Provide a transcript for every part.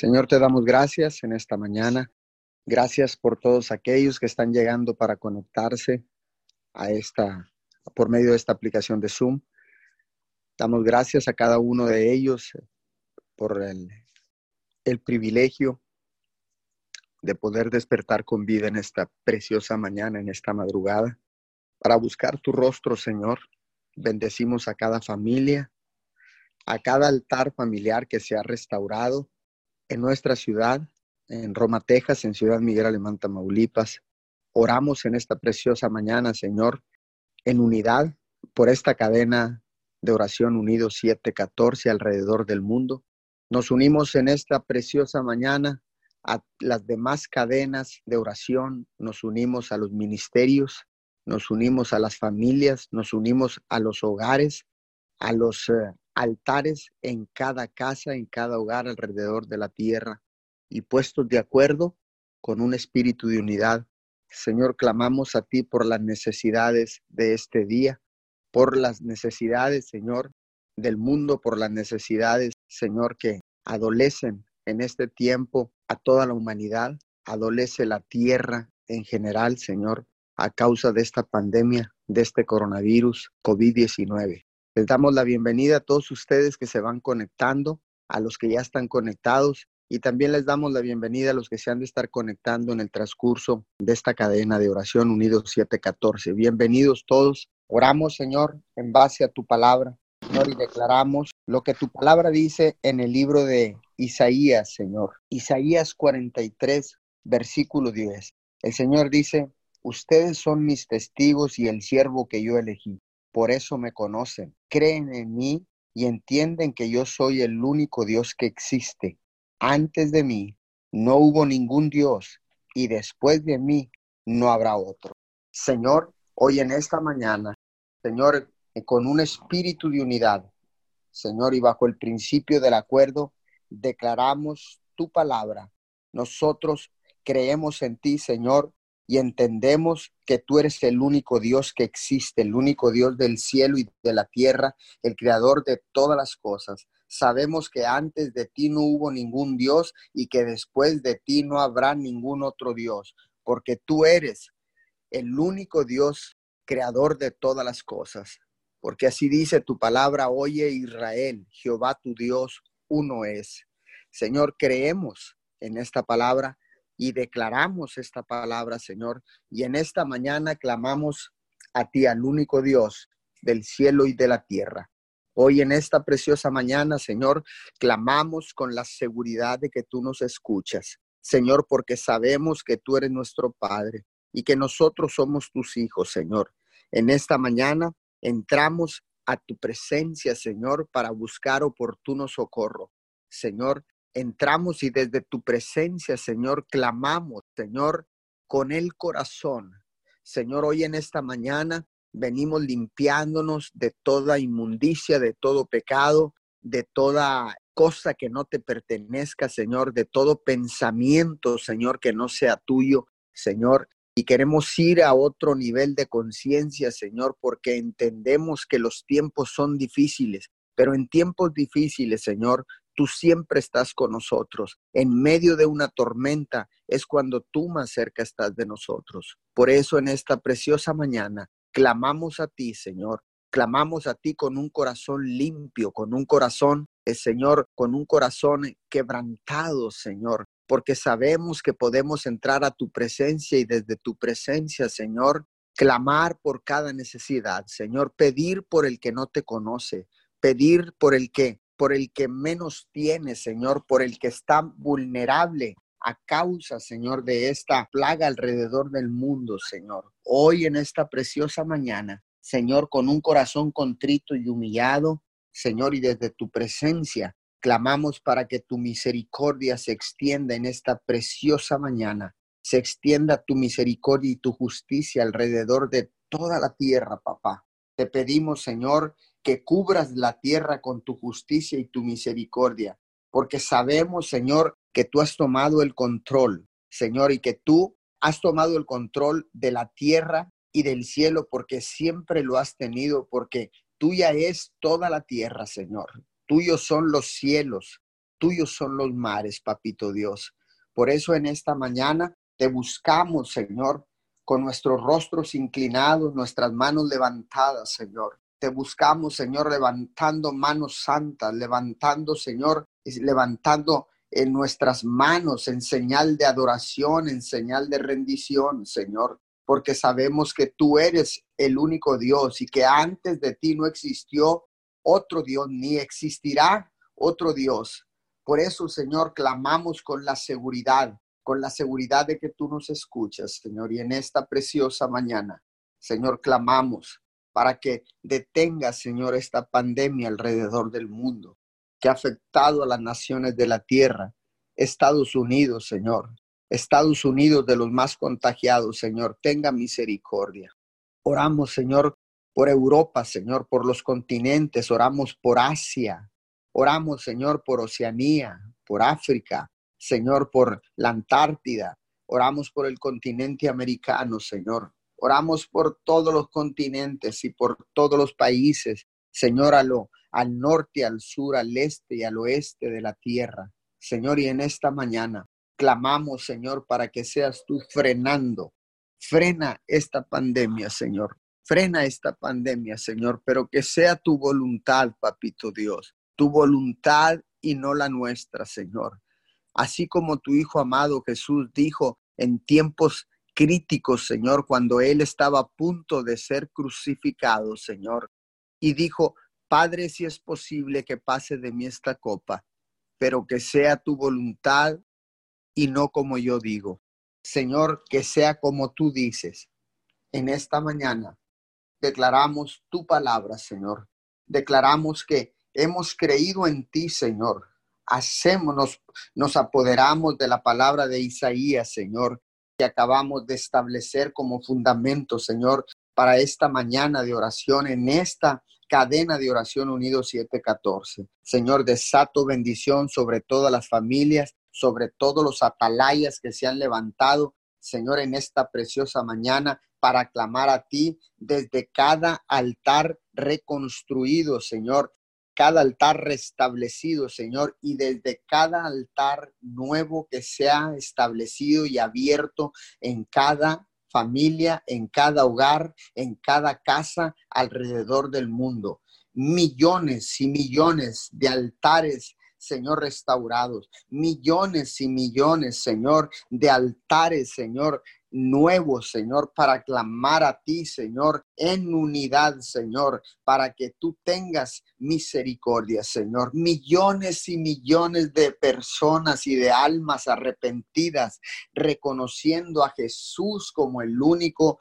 Señor, te damos gracias en esta mañana. Gracias por todos aquellos que están llegando para conectarse a esta, por medio de esta aplicación de Zoom. Damos gracias a cada uno de ellos por el, el privilegio de poder despertar con vida en esta preciosa mañana, en esta madrugada, para buscar tu rostro, Señor. Bendecimos a cada familia, a cada altar familiar que se ha restaurado en nuestra ciudad, en Roma, Texas, en Ciudad Miguel Alemán, Tamaulipas. Oramos en esta preciosa mañana, Señor, en unidad por esta cadena de oración unido 714 alrededor del mundo. Nos unimos en esta preciosa mañana a las demás cadenas de oración, nos unimos a los ministerios, nos unimos a las familias, nos unimos a los hogares, a los eh, altares en cada casa, en cada hogar alrededor de la tierra y puestos de acuerdo con un espíritu de unidad. Señor, clamamos a ti por las necesidades de este día, por las necesidades, Señor, del mundo, por las necesidades, Señor, que adolecen en este tiempo a toda la humanidad, adolece la tierra en general, Señor, a causa de esta pandemia, de este coronavirus COVID-19. Les damos la bienvenida a todos ustedes que se van conectando, a los que ya están conectados y también les damos la bienvenida a los que se han de estar conectando en el transcurso de esta cadena de oración Unidos 714. Bienvenidos todos. Oramos, Señor, en base a tu palabra, Señor, y declaramos lo que tu palabra dice en el libro de Isaías, Señor. Isaías 43, versículo 10. El Señor dice, ustedes son mis testigos y el siervo que yo elegí por eso me conocen, creen en mí y entienden que yo soy el único Dios que existe. Antes de mí no hubo ningún Dios y después de mí no habrá otro. Señor, hoy en esta mañana, Señor, con un espíritu de unidad, Señor, y bajo el principio del acuerdo, declaramos tu palabra. Nosotros creemos en ti, Señor, y entendemos que tú eres el único Dios que existe, el único Dios del cielo y de la tierra, el creador de todas las cosas. Sabemos que antes de ti no hubo ningún Dios y que después de ti no habrá ningún otro Dios, porque tú eres el único Dios creador de todas las cosas. Porque así dice tu palabra, oye Israel, Jehová tu Dios, uno es. Señor, creemos en esta palabra y declaramos esta palabra, Señor. Y en esta mañana clamamos a ti, al único Dios del cielo y de la tierra. Hoy en esta preciosa mañana, Señor, clamamos con la seguridad de que tú nos escuchas. Señor, porque sabemos que tú eres nuestro Padre y que nosotros somos tus hijos, Señor. En esta mañana entramos a tu presencia, Señor, para buscar oportuno socorro. Señor, entramos y desde tu presencia, Señor, clamamos, Señor, con el corazón. Señor, hoy en esta mañana venimos limpiándonos de toda inmundicia, de todo pecado, de toda cosa que no te pertenezca, Señor, de todo pensamiento, Señor, que no sea tuyo, Señor. Y queremos ir a otro nivel de conciencia, Señor, porque entendemos que los tiempos son difíciles, pero en tiempos difíciles, Señor, tú siempre estás con nosotros. En medio de una tormenta es cuando tú más cerca estás de nosotros. Por eso en esta preciosa mañana clamamos a ti, Señor. Clamamos a ti con un corazón limpio, con un corazón, eh, Señor, con un corazón quebrantado, Señor, porque sabemos que podemos entrar a tu presencia y desde tu presencia, Señor, clamar por cada necesidad, Señor, pedir por el que no te conoce, pedir por el que por el que menos tiene, Señor, por el que está vulnerable a causa, Señor, de esta plaga alrededor del mundo, Señor. Hoy en esta preciosa mañana, Señor, con un corazón contrito y humillado, Señor, y desde tu presencia, clamamos para que tu misericordia se extienda en esta preciosa mañana. Se extienda tu misericordia y tu justicia alrededor de toda la tierra, papá. Te pedimos, Señor, que cubras la tierra con tu justicia y tu misericordia, porque sabemos, Señor, que tú has tomado el control, Señor, y que tú has tomado el control de la tierra y del cielo, porque siempre lo has tenido, porque tuya es toda la tierra, Señor. Tuyos son los cielos, tuyos son los mares, papito Dios. Por eso en esta mañana te buscamos, Señor, con nuestros rostros inclinados, nuestras manos levantadas, Señor. Te buscamos, Señor, levantando manos santas, levantando, Señor, levantando en nuestras manos en señal de adoración, en señal de rendición, Señor, porque sabemos que tú eres el único Dios y que antes de ti no existió otro Dios, ni existirá otro Dios. Por eso, Señor, clamamos con la seguridad, con la seguridad de que tú nos escuchas, Señor, y en esta preciosa mañana, Señor, clamamos para que detenga, Señor, esta pandemia alrededor del mundo que ha afectado a las naciones de la tierra. Estados Unidos, Señor. Estados Unidos de los más contagiados, Señor. Tenga misericordia. Oramos, Señor, por Europa, Señor, por los continentes. Oramos por Asia. Oramos, Señor, por Oceanía, por África. Señor, por la Antártida. Oramos por el continente americano, Señor. Oramos por todos los continentes y por todos los países, Señor, a lo, al norte, al sur, al este y al oeste de la tierra. Señor, y en esta mañana clamamos, Señor, para que seas tú frenando. Frena esta pandemia, Señor. Frena esta pandemia, Señor, pero que sea tu voluntad, papito Dios. Tu voluntad y no la nuestra, Señor. Así como tu Hijo amado Jesús dijo en tiempos críticos, Señor, cuando Él estaba a punto de ser crucificado, Señor, y dijo, Padre, si es posible que pase de mí esta copa, pero que sea tu voluntad y no como yo digo. Señor, que sea como tú dices. En esta mañana declaramos tu palabra, Señor. Declaramos que hemos creído en ti, Señor. Hacemos, nos apoderamos de la palabra de Isaías, Señor, que acabamos de establecer como fundamento, Señor, para esta mañana de oración, en esta cadena de oración unido 714. Señor, desato bendición sobre todas las familias, sobre todos los atalayas que se han levantado, Señor, en esta preciosa mañana para clamar a ti desde cada altar reconstruido, Señor, cada altar restablecido, Señor, y desde cada altar nuevo que sea establecido y abierto en cada familia, en cada hogar, en cada casa alrededor del mundo. Millones y millones de altares Señor, restaurados. Millones y millones, Señor, de altares, Señor, nuevos, Señor, para clamar a ti, Señor, en unidad, Señor, para que tú tengas misericordia, Señor. Millones y millones de personas y de almas arrepentidas, reconociendo a Jesús como el único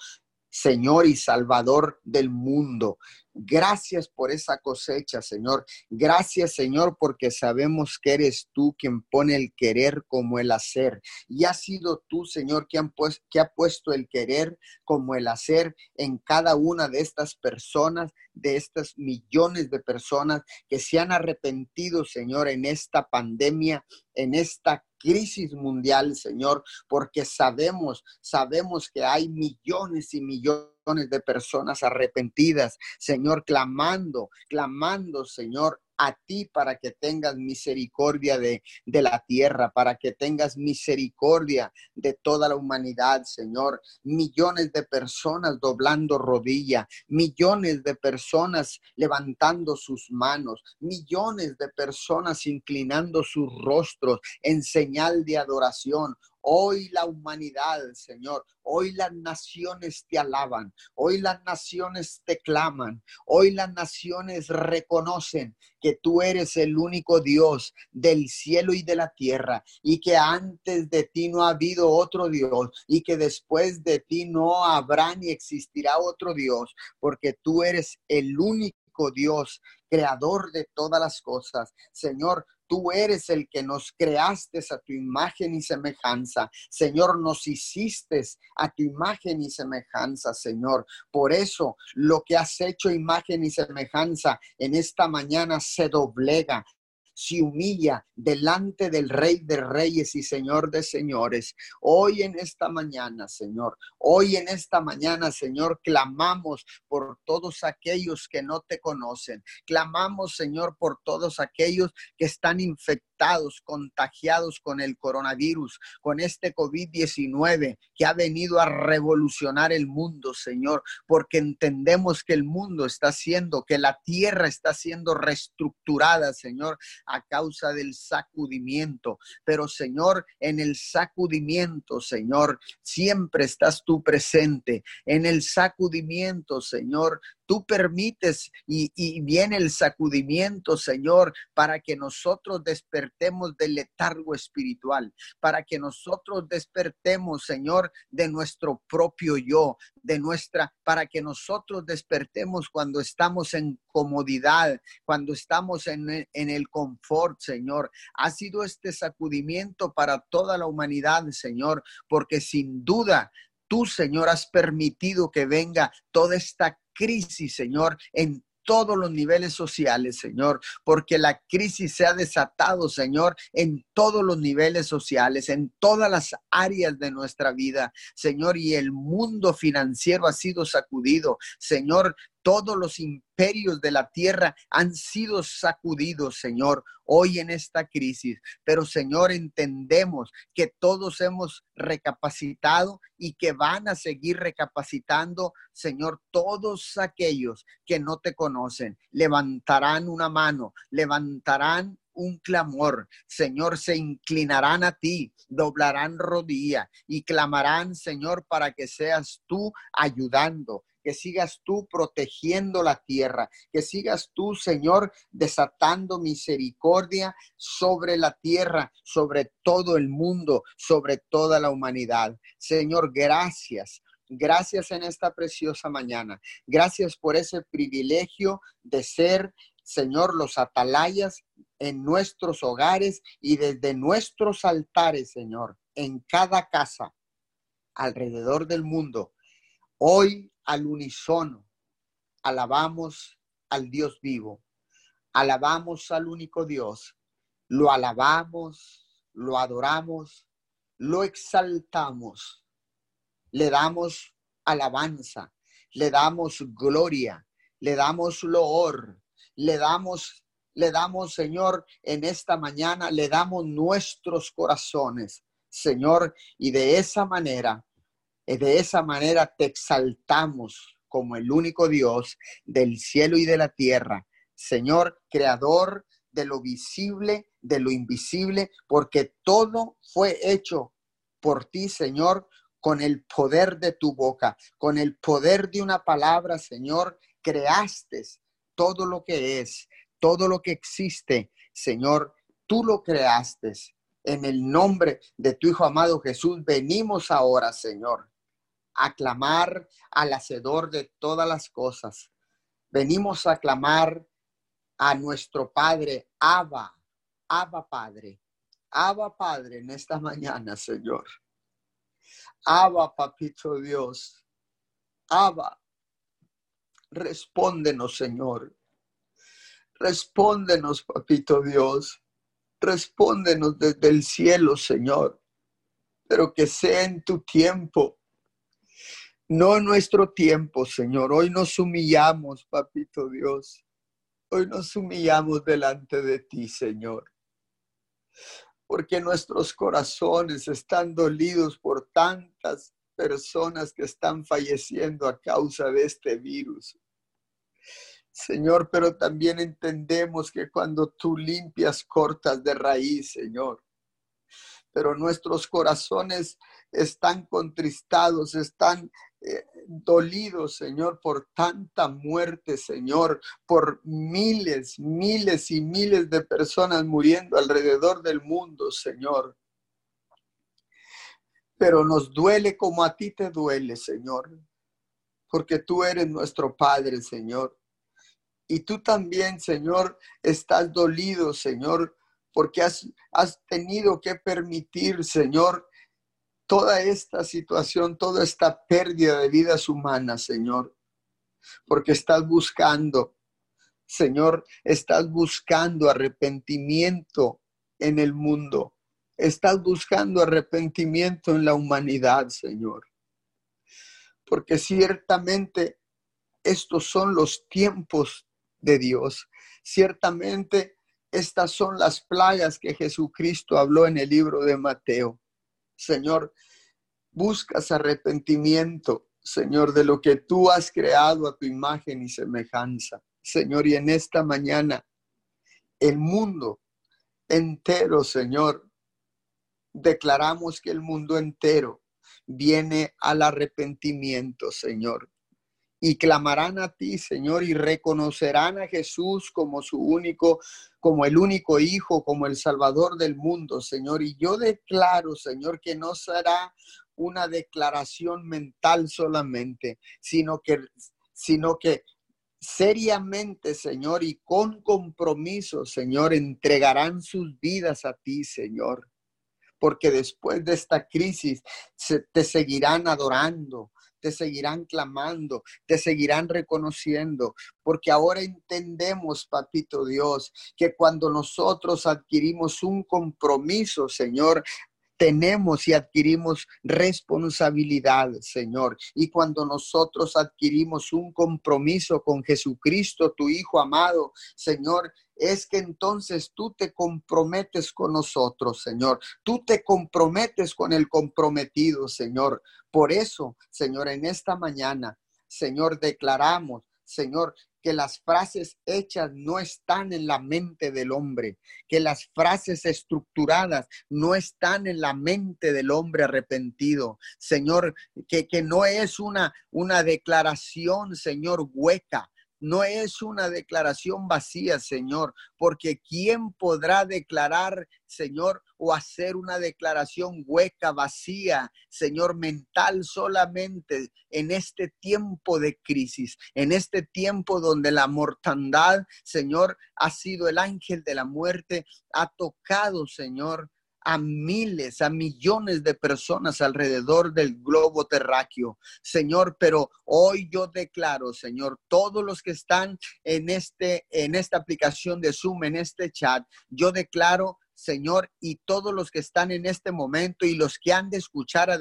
Señor y Salvador del mundo. Gracias por esa cosecha, Señor. Gracias, Señor, porque sabemos que eres tú quien pone el querer como el hacer. Y ha sido tú, Señor, que, que ha puesto el querer como el hacer en cada una de estas personas, de estas millones de personas que se han arrepentido, Señor, en esta pandemia, en esta crisis mundial, Señor, porque sabemos, sabemos que hay millones y millones de personas arrepentidas, Señor, clamando, clamando, Señor, a ti para que tengas misericordia de, de, la tierra, para que tengas misericordia de toda la humanidad, Señor. Millones de personas doblando rodilla, millones de personas levantando sus manos, millones de personas inclinando sus rostros en señal de adoración. Hoy la humanidad, Señor, hoy las naciones te alaban, hoy las naciones te claman, hoy las naciones reconocen que tú eres el único Dios del cielo y de la tierra y que antes de ti no ha habido otro Dios y que después de ti no habrá ni existirá otro Dios, porque tú eres el único Dios, creador de todas las cosas. Señor, Tú eres el que nos creaste a tu imagen y semejanza. Señor, nos hiciste a tu imagen y semejanza, Señor. Por eso lo que has hecho imagen y semejanza en esta mañana se doblega, se humilla delante del Rey de Reyes y Señor de Señores. Hoy en esta mañana, Señor, hoy en esta mañana, Señor, clamamos por todos aquellos que no te conocen. Clamamos, Señor, por todos aquellos que están infectados contagiados con el coronavirus, con este COVID-19 que ha venido a revolucionar el mundo, Señor, porque entendemos que el mundo está siendo, que la tierra está siendo reestructurada, Señor, a causa del sacudimiento. Pero, Señor, en el sacudimiento, Señor, siempre estás tú presente. En el sacudimiento, Señor, Tú permites y, viene el sacudimiento, Señor, para que nosotros despertemos del letargo espiritual, para que nosotros despertemos, Señor, de nuestro propio yo, de nuestra, para que nosotros despertemos cuando estamos en comodidad, cuando estamos en, en el confort, Señor. Ha sido este sacudimiento para toda la humanidad, Señor, porque sin duda tú, Señor, has permitido que venga toda esta crisis, Señor, en todos los niveles sociales, Señor, porque la crisis se ha desatado, Señor, en todos los niveles sociales, en todas las áreas de nuestra vida, Señor, y el mundo financiero ha sido sacudido. Señor, todos los imperios de la tierra han sido sacudidos, Señor, hoy en esta crisis. Pero, Señor, entendemos que todos hemos recapacitado y que van a seguir recapacitando, Señor, todos aquellos que no te conocen. Levantarán una mano, levantarán un clamor. Señor, se inclinarán a ti, doblarán rodilla y clamarán, Señor, para que seas tú ayudando, que sigas tú protegiendo la tierra, que sigas tú, Señor, desatando misericordia sobre la tierra, sobre todo el mundo, sobre toda la humanidad. Señor, gracias. Gracias en esta preciosa mañana. Gracias por ese privilegio de ser, Señor, los atalayas en nuestros hogares y desde nuestros altares, Señor, en cada casa alrededor del mundo. Hoy al unísono. Alabamos al Dios vivo. Alabamos al único Dios. Lo alabamos, lo adoramos, lo exaltamos. Le damos alabanza, le damos gloria, le damos loor, le damos le damos, Señor, en esta mañana, le damos nuestros corazones, Señor, y de esa manera de esa manera te exaltamos como el único Dios del cielo y de la tierra. Señor, creador de lo visible, de lo invisible, porque todo fue hecho por ti, Señor, con el poder de tu boca, con el poder de una palabra, Señor, creaste todo lo que es, todo lo que existe, Señor, tú lo creaste. En el nombre de tu Hijo amado Jesús, venimos ahora, Señor, aclamar al Hacedor de todas las cosas. Venimos a clamar a nuestro Padre, Abba, Abba Padre, Abba Padre en esta mañana, Señor. Abba, Papito Dios, Abba, respóndenos, Señor. Respóndenos, Papito Dios. Respóndenos desde el cielo, Señor. Pero que sea en tu tiempo no nuestro tiempo, Señor. Hoy nos humillamos, Papito Dios. Hoy nos humillamos delante de ti, Señor. Porque nuestros corazones están dolidos por tantas personas que están falleciendo a causa de este virus. Señor, pero también entendemos que cuando tú limpias, cortas de raíz, Señor. Pero nuestros corazones están contristados, están eh, dolidos, Señor, por tanta muerte, Señor, por miles, miles y miles de personas muriendo alrededor del mundo, Señor. Pero nos duele como a ti te duele, Señor, porque tú eres nuestro Padre, Señor. Y tú también, Señor, estás dolido, Señor, porque has, has tenido que permitir, Señor, toda esta situación, toda esta pérdida de vidas humanas, Señor, porque estás buscando, Señor, estás buscando arrepentimiento en el mundo, estás buscando arrepentimiento en la humanidad, Señor, porque ciertamente estos son los tiempos de Dios, ciertamente estas son las plagas que Jesucristo habló en el libro de Mateo. Señor, buscas arrepentimiento, Señor, de lo que tú has creado a tu imagen y semejanza. Señor, y en esta mañana, el mundo entero, Señor, declaramos que el mundo entero viene al arrepentimiento, Señor y clamarán a ti, Señor, y reconocerán a Jesús como su único, como el único Hijo, como el Salvador del mundo, Señor. Y yo declaro, Señor, que no será una declaración mental solamente, sino que, sino que seriamente, Señor, y con compromiso, Señor, entregarán sus vidas a ti, Señor. Porque después de esta crisis se, te seguirán adorando, te seguirán clamando, te seguirán reconociendo, porque ahora entendemos, papito Dios, que cuando nosotros adquirimos un compromiso, Señor, tenemos y adquirimos responsabilidad, Señor. Y cuando nosotros adquirimos un compromiso con Jesucristo, tu Hijo amado, Señor, es que entonces tú te comprometes con nosotros, Señor. Tú te comprometes con el comprometido, Señor. Por eso, Señor, en esta mañana, Señor, declaramos, Señor, que las frases hechas no están en la mente del hombre, que las frases estructuradas no están en la mente del hombre arrepentido. Señor, que, que no es una, una declaración, Señor, hueca, no es una declaración vacía, Señor, porque ¿quién podrá declarar, Señor, o hacer una declaración hueca, vacía, Señor, mental solamente en este tiempo de crisis, en este tiempo donde la mortandad, Señor, ha sido el ángel de la muerte, ha tocado, Señor, a miles, a millones de personas alrededor del globo terráqueo, Señor, pero hoy yo declaro, Señor, todos los que están en este en esta aplicación de Zoom, en este chat, yo declaro Señor, y todos los que están en este momento y los que han de escuchar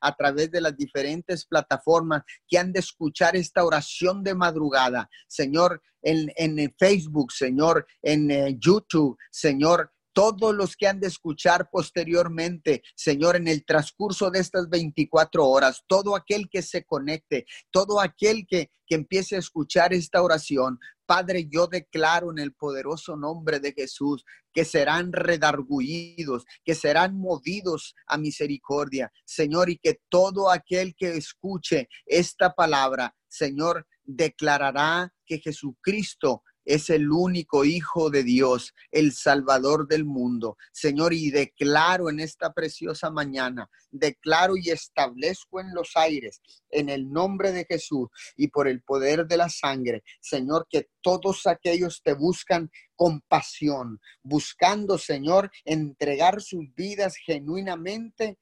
a, través de las diferentes plataformas, que han de escuchar esta oración de madrugada, Señor, en, en Facebook, Señor, en eh, YouTube, Señor, todos los que han de escuchar posteriormente, Señor, en el transcurso de estas 24 horas, todo aquel que se conecte, todo aquel que, que empiece a escuchar esta oración, Padre, yo declaro en el poderoso nombre de Jesús que serán redarguidos, que serán movidos a misericordia, Señor, y que todo aquel que escuche esta palabra, Señor, declarará que Jesucristo es el único Hijo de Dios, el Salvador del mundo. Señor, y declaro en esta preciosa mañana, declaro y establezco en los aires, en el nombre de Jesús y por el poder de la sangre, Señor, que todos aquellos te buscan compasión, buscando, Señor, entregar sus vidas genuinamente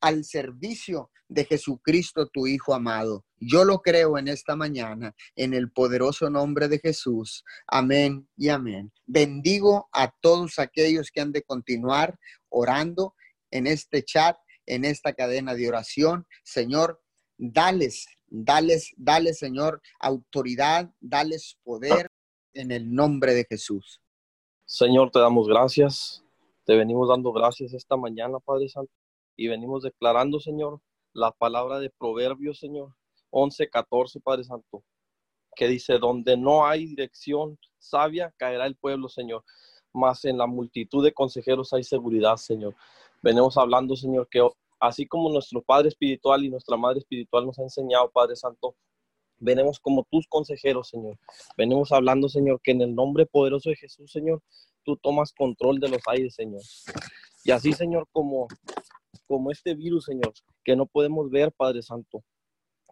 al servicio de Jesucristo, tu Hijo amado. Yo lo creo en esta mañana, en el poderoso nombre de Jesús. Amén y amén. Bendigo a todos aquellos que han de continuar orando en este chat, en esta cadena de oración. Señor, dales, dales, dales, Señor, autoridad, dales poder en el nombre de Jesús. Señor, te damos gracias. Te venimos dando gracias esta mañana, Padre Santo y venimos declarando, Señor, la palabra de Proverbios, Señor, 11, 14, Padre Santo, que dice, donde no hay dirección sabia, caerá el pueblo, Señor, mas en la multitud de consejeros hay seguridad, Señor. Venimos hablando, Señor, que así como nuestro Padre Espiritual y nuestra Madre Espiritual nos ha enseñado, Padre Santo, venimos como tus consejeros, Señor. Venimos hablando, Señor, que en el nombre poderoso de Jesús, Señor, tú tomas control de los aires, Señor. Y así, Señor, como como este virus, Señor, que no podemos ver, Padre Santo.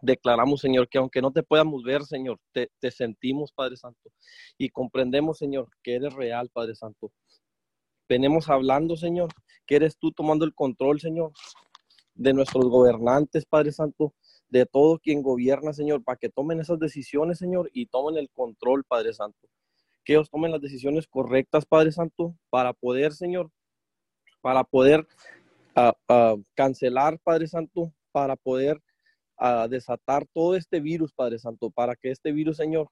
Declaramos, Señor, que aunque no te podamos ver, Señor, te, sentimos, Padre Santo, y comprendemos, Señor, que eres real, Padre Santo. Venimos hablando, Señor, que eres tú tomando el control, Señor, de nuestros gobernantes, Padre Santo, de todo quien gobierna, Señor, para que tomen esas decisiones, Señor, y tomen el control, Padre Santo. Que ellos tomen las decisiones correctas, Padre Santo, para poder, Señor, para poder a, cancelar, Padre Santo, para poder desatar todo este virus, Padre Santo, para que este virus, Señor,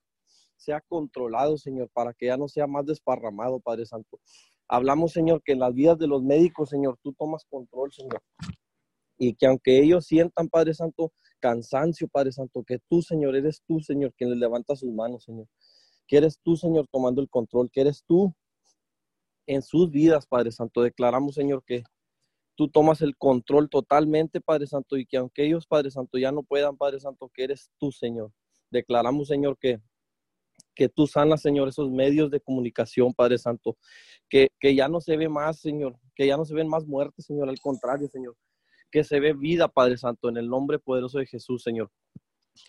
sea controlado, Señor, para que ya no sea más desparramado, Padre Santo. Hablamos, Señor, que en las vidas de los médicos, Señor, tú tomas control, Señor. Y que aunque ellos sientan, Padre Santo, cansancio, Padre Santo, que tú, Señor, eres tú, Señor, quien les levanta sus manos, Señor. Que eres tú, Señor, tomando el control, que eres tú en sus vidas, Padre Santo. Declaramos, Señor, que tú tomas el control totalmente, Padre Santo, y que aunque ellos, Padre Santo, ya no puedan, Padre Santo, que eres tú, Señor. Declaramos, Señor, que, que tú sanas, Señor, esos medios de comunicación, Padre Santo, que, que ya no se ve más, Señor, que ya no se ven más muertes, Señor, al contrario, Señor, que se ve vida, Padre Santo, en el nombre poderoso de Jesús, Señor.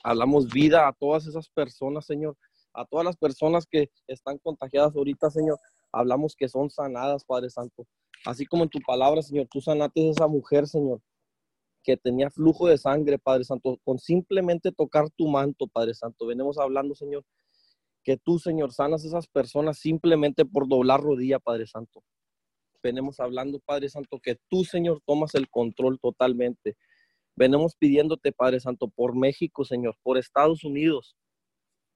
Hablamos vida a todas esas personas, Señor, a todas las personas que están contagiadas ahorita, Señor. Hablamos que son sanadas, Padre Santo. Así como en tu palabra, Señor, tú sanaste a esa mujer, Señor, que tenía flujo de sangre, Padre Santo, con simplemente tocar tu manto, Padre Santo. Venimos hablando, Señor, que tú, Señor, sanas a esas personas simplemente por doblar rodilla, Padre Santo. Venimos hablando, Padre Santo, que tú, Señor, tomas el control totalmente. Venimos pidiéndote, Padre Santo, por México, Señor, por Estados Unidos.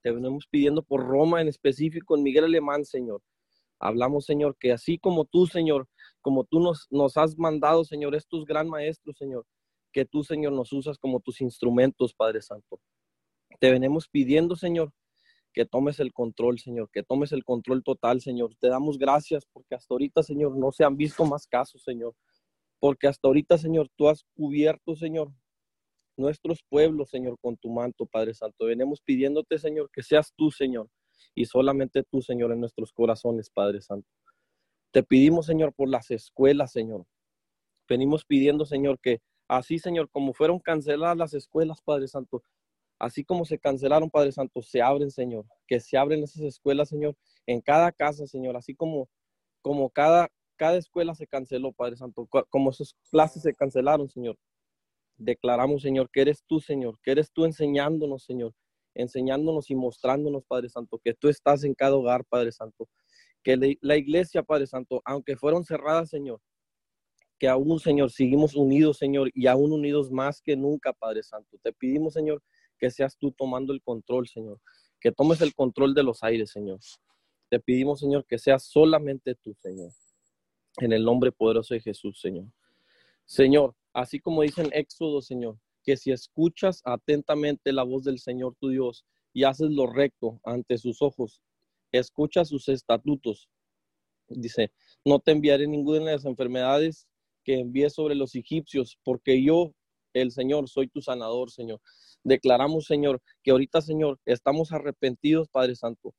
Te venimos pidiendo por Roma en específico, en Miguel Alemán, Señor. Hablamos, Señor, que así como tú, Señor, como tú nos, has mandado, Señor, estos gran maestros, Señor, que tú, Señor, nos usas como tus instrumentos, Padre Santo. Te venimos pidiendo, Señor, que tomes el control, Señor, que tomes el control total, Señor. Te damos gracias porque hasta ahorita, Señor, no se han visto más casos, Señor. Porque hasta ahorita, Señor, tú has cubierto, Señor, nuestros pueblos, Señor, con tu manto, Padre Santo. Venimos pidiéndote, Señor, que seas tú, Señor, y solamente tú, Señor, en nuestros corazones, Padre Santo. Te pedimos, Señor, por las escuelas, Señor. Venimos pidiendo, Señor, que así, Señor, como fueron canceladas las escuelas, Padre Santo, así como se cancelaron, Padre Santo, se abren, Señor. Que se abren esas escuelas, Señor, en cada casa, Señor, así como, como cada, cada escuela se canceló, Padre Santo, como esas clases se cancelaron, Señor. Declaramos, Señor, que eres tú, Señor, que eres tú enseñándonos, Señor, enseñándonos y mostrándonos, Padre Santo, que tú estás en cada hogar, Padre Santo. Que la iglesia, Padre Santo, aunque fueron cerradas, Señor, que aún, Señor, seguimos unidos, Señor, y aún unidos más que nunca, Padre Santo. Te pedimos, Señor, que seas tú tomando el control, Señor, que tomes el control de los aires, Señor. Te pedimos, Señor, que seas solamente tú, Señor, en el nombre poderoso de Jesús, Señor. Señor, así como dice en Éxodo, Señor, que si escuchas atentamente la voz del Señor tu Dios y haces lo recto ante sus ojos, escucha sus estatutos. Dice, no te enviaré ninguna de las enfermedades que envié sobre los egipcios, porque yo, el Señor, soy tu sanador, Señor. Declaramos, Señor, que ahorita, Señor, estamos arrepentidos, Padre Santo,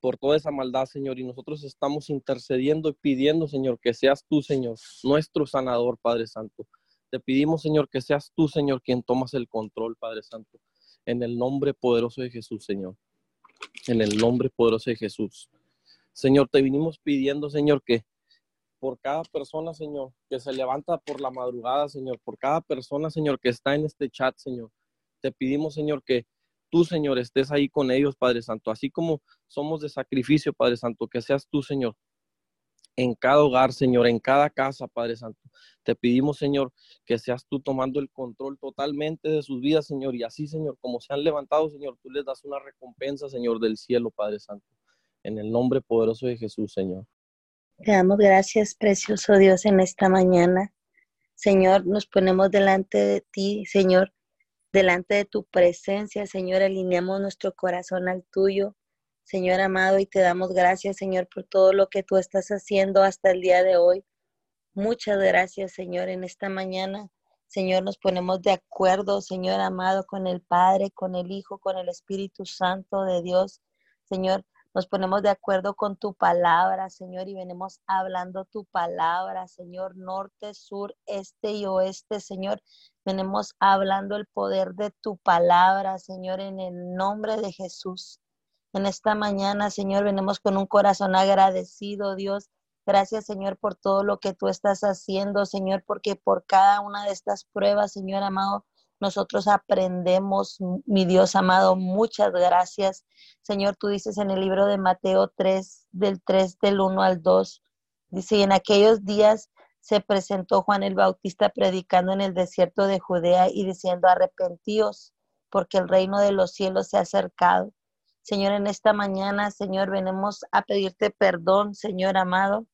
por toda esa maldad, Señor, y nosotros estamos intercediendo y pidiendo, Señor, que seas tú, Señor, nuestro sanador, Padre Santo. Te pedimos, Señor, que seas tú, Señor, quien tomas el control, Padre Santo. En el nombre poderoso de Jesús, Señor. En el nombre poderoso de Jesús. Señor, te vinimos pidiendo, Señor, que por cada persona, Señor, que se levanta por la madrugada, Señor, por cada persona, Señor, que está en este chat, Señor, te pedimos, Señor, que tú, Señor, estés ahí con ellos, Padre Santo, así como somos de sacrificio, Padre Santo, que seas tú, Señor, en cada hogar, Señor, en cada casa, Padre Santo. Te pedimos, Señor, que seas tú tomando el control totalmente de sus vidas, Señor. Y así, Señor, como se han levantado, Señor, tú les das una recompensa, Señor, del cielo, Padre Santo. En el nombre poderoso de Jesús, Señor. Te damos gracias, precioso Dios, en esta mañana. Señor, nos ponemos delante de ti, Señor, delante de tu presencia, Señor, alineamos nuestro corazón al tuyo. Señor amado, y te damos gracias, Señor, por todo lo que tú estás haciendo hasta el día de hoy. Muchas gracias, Señor, en esta mañana. Señor, nos ponemos de acuerdo, Señor amado, con el Padre, con el Hijo, con el Espíritu Santo de Dios. Señor, nos ponemos de acuerdo con tu palabra, Señor, y venimos hablando tu palabra, Señor, norte, sur, este y oeste, Señor. Venimos hablando el poder de tu palabra, Señor, en el nombre de Jesús. En esta mañana, Señor, venimos con un corazón agradecido, Dios. Gracias, Señor, por todo lo que tú estás haciendo, Señor, porque por cada una de estas pruebas, Señor amado, nosotros aprendemos, mi Dios amado, muchas gracias. Señor, tú dices en el libro de Mateo 3, del 3, del 1 al 2, dice, y en aquellos días se presentó Juan el Bautista predicando en el desierto de Judea y diciendo, arrepentíos, porque el reino de los cielos se ha acercado. Señor, en esta mañana, Señor, venimos a pedirte perdón, Señor amado.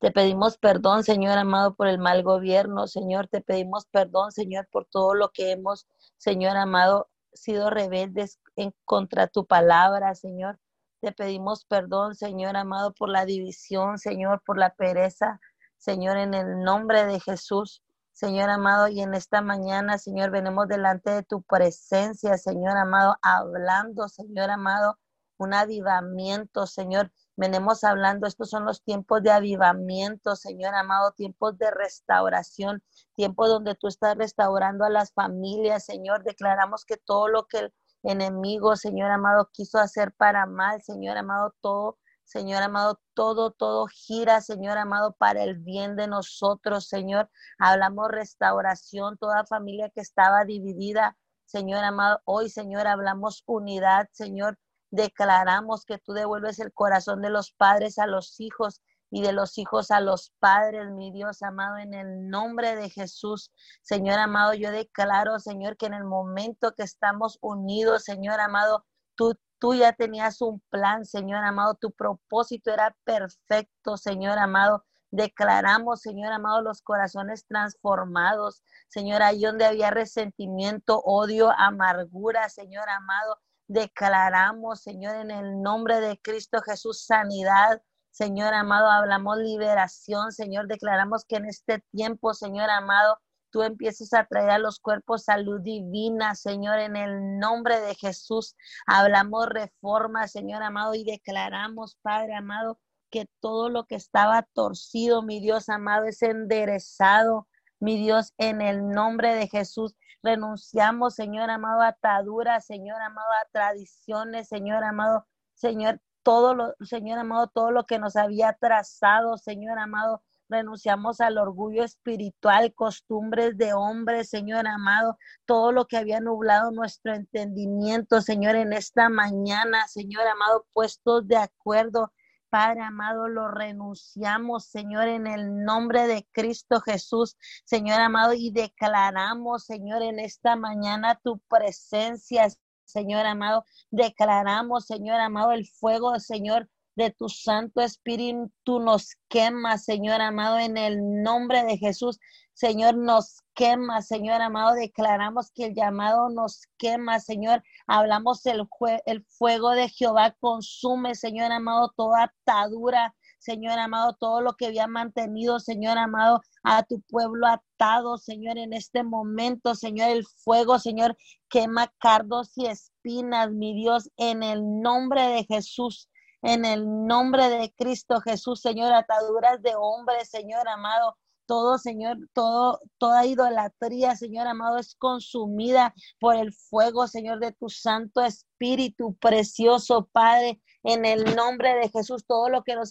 Te pedimos perdón, Señor amado, por el mal gobierno, Señor. Te pedimos perdón, Señor, por todo lo que hemos, Señor amado, sido rebeldes en contra tu palabra, Señor. Te pedimos perdón, Señor amado, por la división, Señor, por la pereza, Señor, en el nombre de Jesús. Señor amado, y en esta mañana, Señor, venimos delante de tu presencia, Señor amado, hablando, Señor amado, un avivamiento, Señor. Venimos hablando, estos son los tiempos de avivamiento, Señor amado, tiempos de restauración, tiempos donde tú estás restaurando a las familias, Señor. Declaramos que todo lo que el enemigo, Señor amado, quiso hacer para mal, Señor amado, todo Señor amado, todo, todo gira, Señor amado, para el bien de nosotros, Señor. Hablamos restauración, toda familia que estaba dividida, Señor amado. Hoy, Señor, hablamos unidad, Señor. Declaramos que tú devuelves el corazón de los padres a los hijos y de los hijos a los padres, mi Dios amado, en el nombre de Jesús. Señor amado, yo declaro, Señor, que en el momento que estamos unidos, Señor amado, tú Tú ya tenías un plan, Señor amado. Tu propósito era perfecto, Señor amado. Declaramos, Señor amado, los corazones transformados. Señor, ahí donde había resentimiento, odio, amargura, Señor amado. Declaramos, Señor, en el nombre de Cristo Jesús, sanidad. Señor amado, hablamos liberación, Señor. Declaramos que en este tiempo, Señor amado, tú empieces a traer a los cuerpos salud divina, Señor, en el nombre de Jesús. Hablamos reforma, Señor amado, y declaramos, Padre amado, que todo lo que estaba torcido, mi Dios amado, es enderezado, mi Dios, en el nombre de Jesús. Renunciamos, Señor amado, a ataduras, Señor amado, a tradiciones, Señor amado, Señor, todo lo, Señor amado, todo lo que nos había trazado, Señor amado, renunciamos al orgullo espiritual, costumbres de hombres, Señor amado, todo lo que había nublado nuestro entendimiento, Señor, en esta mañana, Señor amado, puestos de acuerdo. Padre amado, lo renunciamos, Señor, en el nombre de Cristo Jesús, Señor amado, y declaramos, Señor, en esta mañana tu presencia, Señor amado. Declaramos, Señor amado, el fuego, Señor, de tu Santo Espíritu nos quema, Señor amado, en el nombre de Jesús. Señor, nos quema, Señor amado. Declaramos que el llamado nos quema, Señor. Hablamos el, el fuego de Jehová consume, Señor amado, toda atadura, Señor amado, todo lo que había mantenido, Señor amado, a tu pueblo atado, Señor, en este momento, Señor, el fuego, Señor, quema cardos y espinas, mi Dios, en el nombre de Jesús en el nombre de Cristo Jesús, Señor, ataduras de hombres, Señor amado. Todo, Señor, todo, toda idolatría, Señor amado, es consumida por el fuego, Señor, de tu Santo Espíritu precioso, Padre en el nombre de Jesús, todo lo que nos,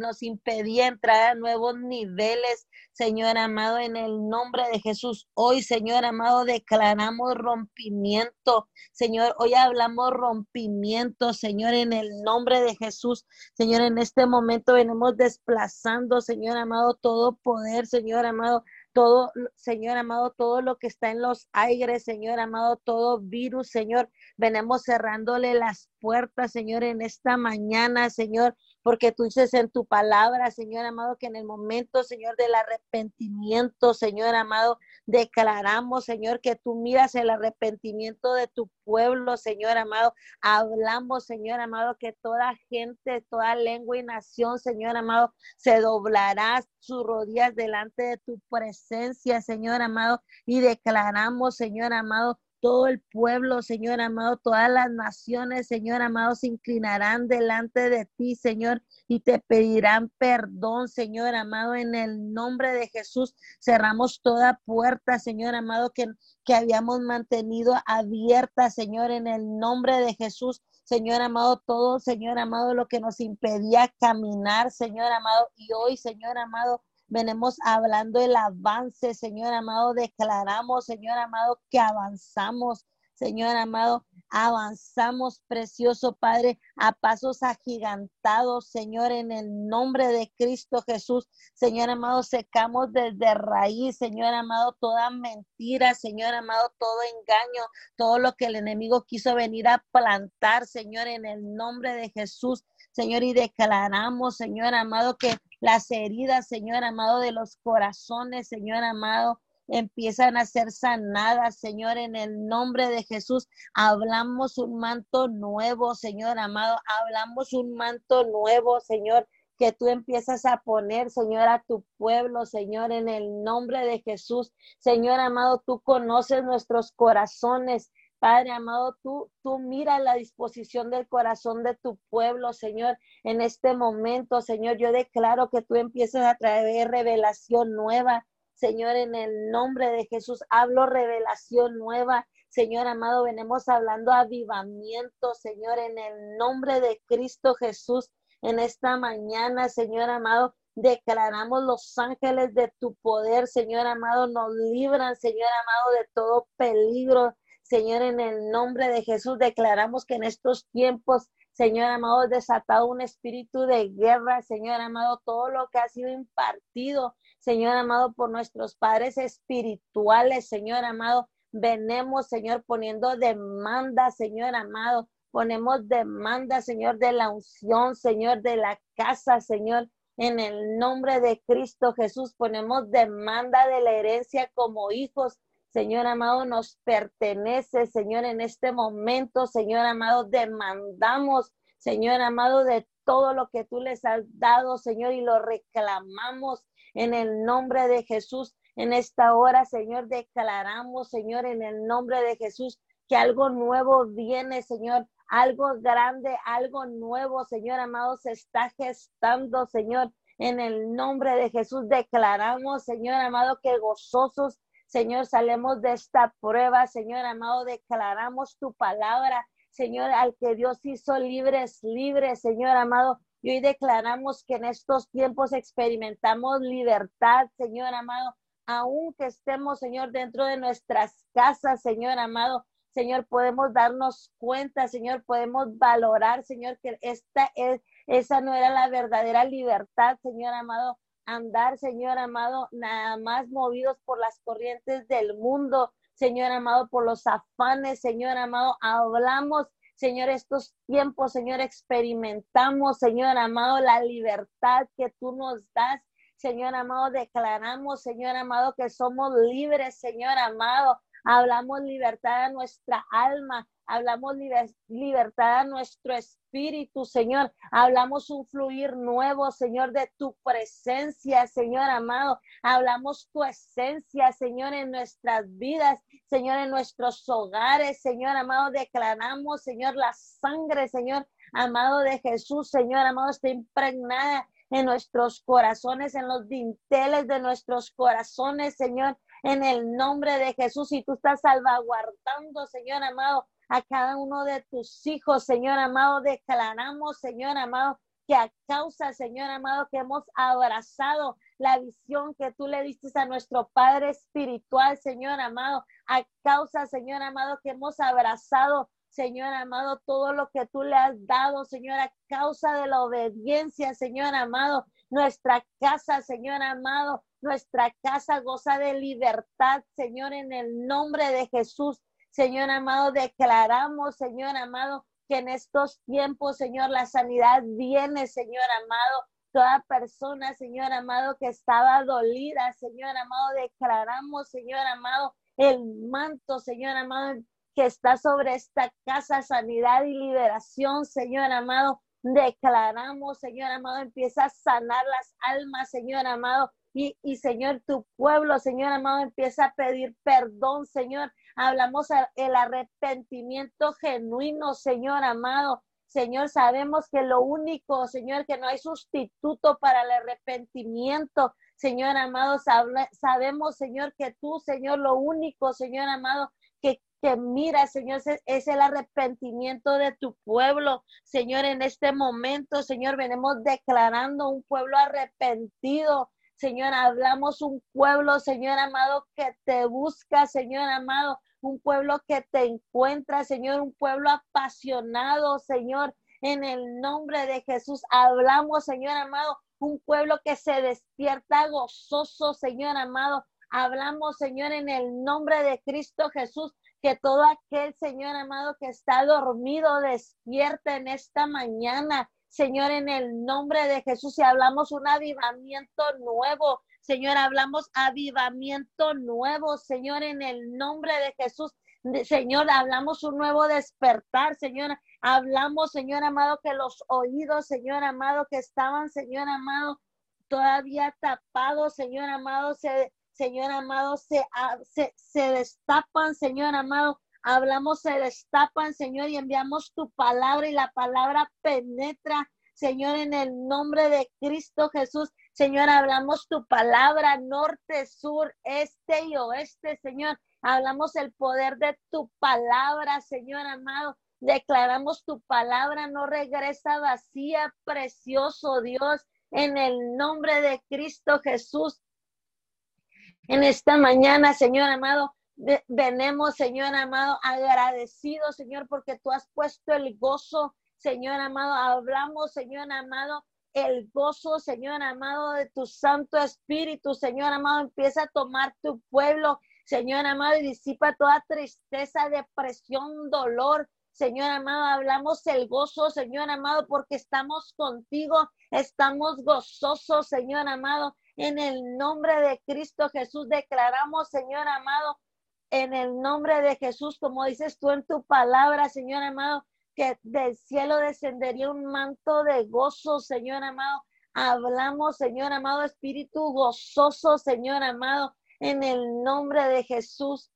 nos impedía entrar a nuevos niveles, Señor amado, en el nombre de Jesús. Hoy, Señor amado, declaramos rompimiento. Señor, hoy hablamos rompimiento, Señor, en el nombre de Jesús. Señor, en este momento venimos desplazando, Señor amado, todo poder, Señor amado, todo, Señor amado, todo lo que está en los aires, Señor amado, todo virus, Señor, venimos cerrándole las puertas, Señor, en esta mañana, Señor, porque tú dices en tu palabra, Señor amado, que en el momento, Señor, del arrepentimiento, Señor amado, declaramos, Señor, que tú miras el arrepentimiento de tu pueblo, Señor amado. Hablamos, Señor amado, que toda gente, toda lengua y nación, Señor amado, se doblará sus rodillas delante de tu presencia, Señor amado, y declaramos, Señor amado, todo el pueblo, Señor amado, todas las naciones, Señor amado, se inclinarán delante de ti, Señor, y te pedirán perdón, Señor amado, en el nombre de Jesús. Cerramos toda puerta, Señor amado, que, que habíamos mantenido abierta, Señor, en el nombre de Jesús. Señor amado, todo, Señor amado, lo que nos impedía caminar, Señor amado, y hoy, Señor amado, venimos hablando el avance, Señor amado, declaramos, Señor amado, que avanzamos, Señor amado, Avanzamos, precioso Padre, a pasos agigantados, Señor, en el nombre de Cristo Jesús. Señor amado, secamos desde raíz, Señor amado, toda mentira, Señor amado, todo engaño, todo lo que el enemigo quiso venir a plantar, Señor, en el nombre de Jesús. Señor, y declaramos, Señor amado, que las heridas, Señor amado, de los corazones, Señor amado, empiezan a ser sanadas, Señor, en el nombre de Jesús. Hablamos un manto nuevo, Señor amado. Hablamos un manto nuevo, Señor, que tú empiezas a poner, Señor, a tu pueblo, Señor, en el nombre de Jesús. Señor amado, tú conoces nuestros corazones. Padre amado, tú, tú mira la disposición del corazón de tu pueblo, Señor, en este momento, Señor. Yo declaro que tú empiezas a traer revelación nueva, Señor, en el nombre de Jesús, hablo revelación nueva. Señor amado, venimos hablando avivamiento, Señor, en el nombre de Cristo Jesús. En esta mañana, Señor amado, declaramos los ángeles de tu poder, Señor amado, nos libran, Señor amado, de todo peligro. Señor, en el nombre de Jesús, declaramos que en estos tiempos, Señor amado, desatado un espíritu de guerra, Señor amado, todo lo que ha sido impartido, Señor amado, por nuestros padres espirituales, Señor amado. Venemos, Señor, poniendo demanda, Señor amado. Ponemos demanda, Señor, de la unción, Señor, de la casa, Señor. En el nombre de Cristo Jesús ponemos demanda de la herencia como hijos. Señor amado, nos pertenece, Señor, en este momento, Señor amado, demandamos, Señor amado, de todo lo que tú les has dado, Señor, y lo reclamamos, en el nombre de Jesús. En esta hora, Señor, declaramos, Señor, en el nombre de Jesús, que algo nuevo viene, Señor, algo grande, algo nuevo, Señor amado, se está gestando, Señor. En el nombre de Jesús declaramos, Señor amado, que gozosos, Señor, salemos de esta prueba, Señor amado, declaramos tu palabra, Señor, al que Dios hizo libres, libres, Señor amado, y hoy declaramos que en estos tiempos experimentamos libertad, Señor amado, aunque estemos, Señor, dentro de nuestras casas, Señor amado. Señor, podemos darnos cuenta, Señor, podemos valorar, Señor, que esta es, esa no era la verdadera libertad, Señor amado. Andar, Señor amado, nada más movidos por las corrientes del mundo, Señor amado, por los afanes, Señor amado. Hablamos Señor, estos tiempos, Señor, experimentamos, Señor amado, la libertad que tú nos das. Señor amado, declaramos, Señor amado, que somos libres, Señor amado. Hablamos libertad a nuestra alma, hablamos libertad a nuestro espíritu, Señor. Hablamos un fluir nuevo, Señor, de tu presencia, Señor amado. Hablamos tu esencia, Señor, en nuestras vidas, Señor, en nuestros hogares, Señor amado. Declaramos, Señor, la sangre, Señor amado de Jesús, Señor amado, está impregnada en nuestros corazones, en los dinteles de nuestros corazones, Señor, en el nombre de Jesús. Y tú estás salvaguardando, Señor amado, a cada uno de tus hijos, Señor amado. Declaramos, Señor amado, que a causa, Señor amado, que hemos abrazado la visión que tú le diste a nuestro Padre Espiritual, Señor amado, a causa, Señor amado, que hemos abrazado, Señor amado, todo lo que tú le has dado, Señor, a causa de la obediencia, Señor amado, nuestra casa, Señor amado, nuestra casa goza de libertad, Señor, en el nombre de Jesús. Señor amado, declaramos, Señor amado, que en estos tiempos, Señor, la sanidad viene, Señor amado. Toda persona, Señor amado, que estaba dolida, Señor amado, declaramos, Señor amado, el manto, Señor amado, que está sobre esta casa, sanidad y liberación, Señor amado. Declaramos, Señor amado, empieza a sanar las almas, Señor amado. Y, y Señor, tu pueblo, Señor amado, empieza a pedir perdón, Señor Hablamos el arrepentimiento genuino, Señor amado. Señor, sabemos que lo único, Señor, que no hay sustituto para el arrepentimiento. Señor amado, sabemos, Señor, que tú, Señor, lo único, Señor amado, que, que mira, Señor, es el arrepentimiento de tu pueblo. Señor, en este momento, Señor, venimos declarando un pueblo arrepentido, Señor, hablamos un pueblo, Señor amado, que te busca, Señor amado, un pueblo que te encuentra, Señor, un pueblo apasionado, Señor, en el nombre de Jesús. Hablamos, Señor amado, un pueblo que se despierta gozoso, Señor amado. Hablamos, Señor, en el nombre de Cristo Jesús, que todo aquel, Señor amado, que está dormido, despierta en esta mañana. Señor, en el nombre de Jesús, y hablamos un avivamiento nuevo, Señor, hablamos avivamiento nuevo, Señor, en el nombre de Jesús. Señor, hablamos un nuevo despertar, Señor. Hablamos, Señor amado, que los oídos, Señor amado, que estaban, Señor amado, todavía tapados, Señor amado, se, Señor amado, se, ah, se, se destapan, Señor amado. Hablamos, se destapan, Señor, y enviamos tu palabra y la palabra penetra, Señor, en el nombre de Cristo Jesús. Señor, hablamos tu palabra norte, sur, este y oeste, Señor. Hablamos el poder de tu palabra, Señor amado. Declaramos tu palabra, no regresa vacía, precioso Dios, en el nombre de Cristo Jesús. En esta mañana, Señor amado, venemos, Señor amado, agradecidos, Señor, porque tú has puesto el gozo, Señor amado. Hablamos, Señor amado, el gozo, Señor amado, de tu Santo Espíritu, Señor amado, empieza a tomar tu pueblo, Señor amado, y disipa toda tristeza, depresión, dolor. Señor amado, hablamos el gozo, Señor amado, porque estamos contigo, estamos gozosos, Señor amado. En el nombre de Cristo Jesús declaramos, Señor amado, en el nombre de Jesús, como dices tú en tu palabra, Señor amado, que del cielo descendería un manto de gozo, Señor amado. Hablamos, Señor amado, espíritu gozoso, Señor amado, en el nombre de Jesús.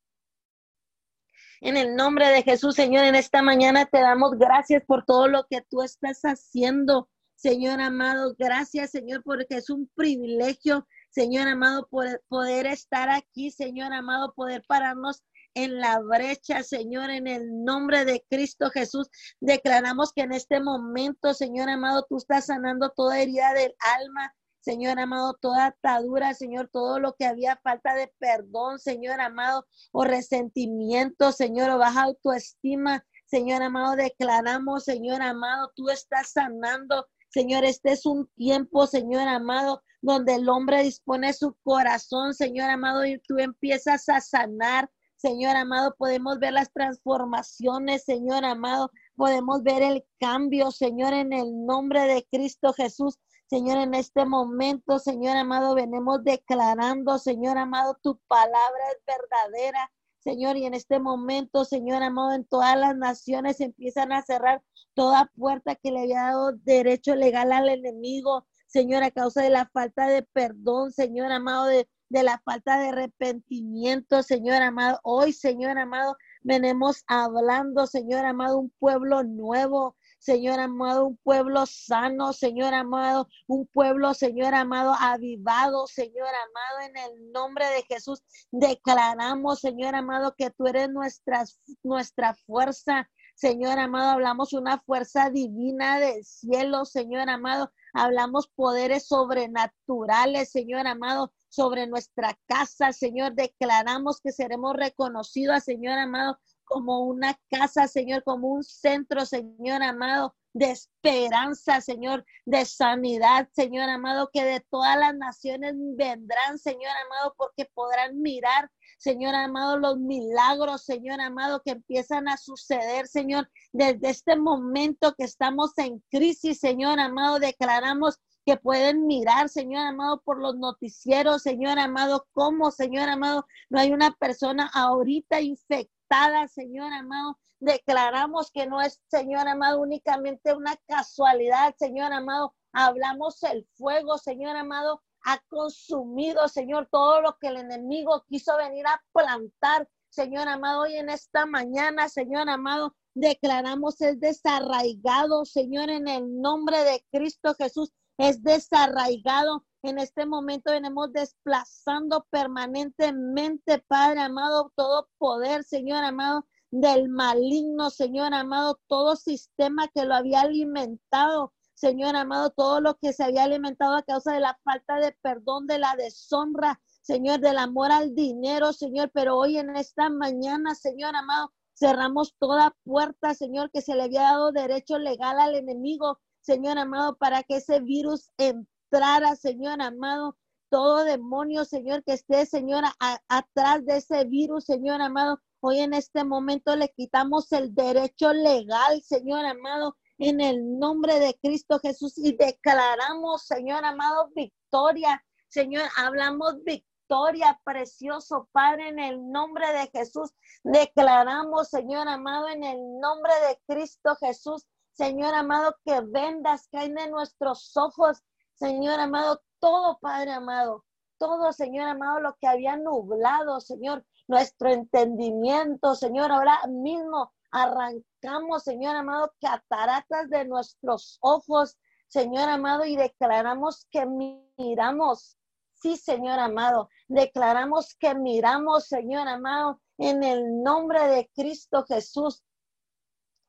En el nombre de Jesús, Señor, en esta mañana te damos gracias por todo lo que tú estás haciendo, Señor amado. Gracias, Señor, porque es un privilegio, Señor amado, poder, estar aquí, Señor amado, poder pararnos en la brecha, Señor, en el nombre de Cristo Jesús. Declaramos que en este momento, Señor amado, tú estás sanando toda herida del alma. Señor amado, toda atadura, Señor, todo lo que había falta de perdón, Señor amado, o resentimiento, Señor, o baja autoestima, Señor amado, declaramos, Señor amado, tú estás sanando, Señor, este es un tiempo, Señor amado, donde el hombre dispone su corazón, Señor amado, y tú empiezas a sanar, Señor amado, podemos ver las transformaciones, Señor amado, podemos ver el cambio, Señor, en el nombre de Cristo Jesús. Señor, en este momento, Señor amado, venimos declarando, Señor amado, tu palabra es verdadera. Señor, y en este momento, Señor amado, en todas las naciones empiezan a cerrar toda puerta que le había dado derecho legal al enemigo, Señor, a causa de la falta de perdón, Señor amado, de, de la falta de arrepentimiento, Señor amado. Hoy, Señor amado, venimos hablando, Señor amado, un pueblo nuevo, Señor amado, un pueblo sano, Señor amado, un pueblo, Señor amado, avivado, Señor amado, en el nombre de Jesús. Declaramos, Señor amado, que tú eres nuestra, nuestra fuerza. Señor amado, hablamos una fuerza divina del cielo, Señor amado. Hablamos poderes sobrenaturales, Señor amado sobre nuestra casa, Señor. Declaramos que seremos reconocidos, Señor amado, como una casa, Señor, como un centro, Señor amado, de esperanza, Señor, de sanidad, Señor amado, que de todas las naciones vendrán, Señor amado, porque podrán mirar, Señor amado, los milagros, Señor amado, que empiezan a suceder, Señor, desde este momento que estamos en crisis, Señor amado, declaramos que pueden mirar, Señor amado, por los noticieros, Señor amado, como, Señor amado, no hay una persona ahorita infectada, Señor amado. Declaramos que no es, Señor amado, únicamente una casualidad, Señor amado. Hablamos el fuego, Señor amado, ha consumido, Señor, todo lo que el enemigo quiso venir a plantar, Señor amado, hoy en esta mañana, Señor amado, declaramos es desarraigado, Señor, en el nombre de Cristo Jesús es desarraigado. En este momento venimos desplazando permanentemente, Padre amado, todo poder, Señor amado, del maligno, Señor amado, todo sistema que lo había alimentado, Señor amado, todo lo que se había alimentado a causa de la falta de perdón, de la deshonra, Señor, del amor al dinero, Señor, pero hoy en esta mañana, Señor amado, cerramos toda puerta, Señor, que se le había dado derecho legal al enemigo, Señor amado, para que ese virus entrara, Señor amado, todo demonio, Señor, que esté, Señor, atrás de ese virus, Señor amado. Hoy en este momento le quitamos el derecho legal, Señor amado, en el nombre de Cristo Jesús y declaramos, Señor amado, victoria. Señor, hablamos victoria, precioso Padre, en el nombre de Jesús. Declaramos, Señor amado, en el nombre de Cristo Jesús. Señor amado, que vendas caen en nuestros ojos. Señor amado, todo, Padre amado, todo, Señor amado, lo que había nublado, Señor, nuestro entendimiento, Señor, ahora mismo arrancamos, Señor amado, cataratas de nuestros ojos, Señor amado, y declaramos que miramos. Sí, Señor amado, declaramos que miramos, Señor amado, en el nombre de Cristo Jesús.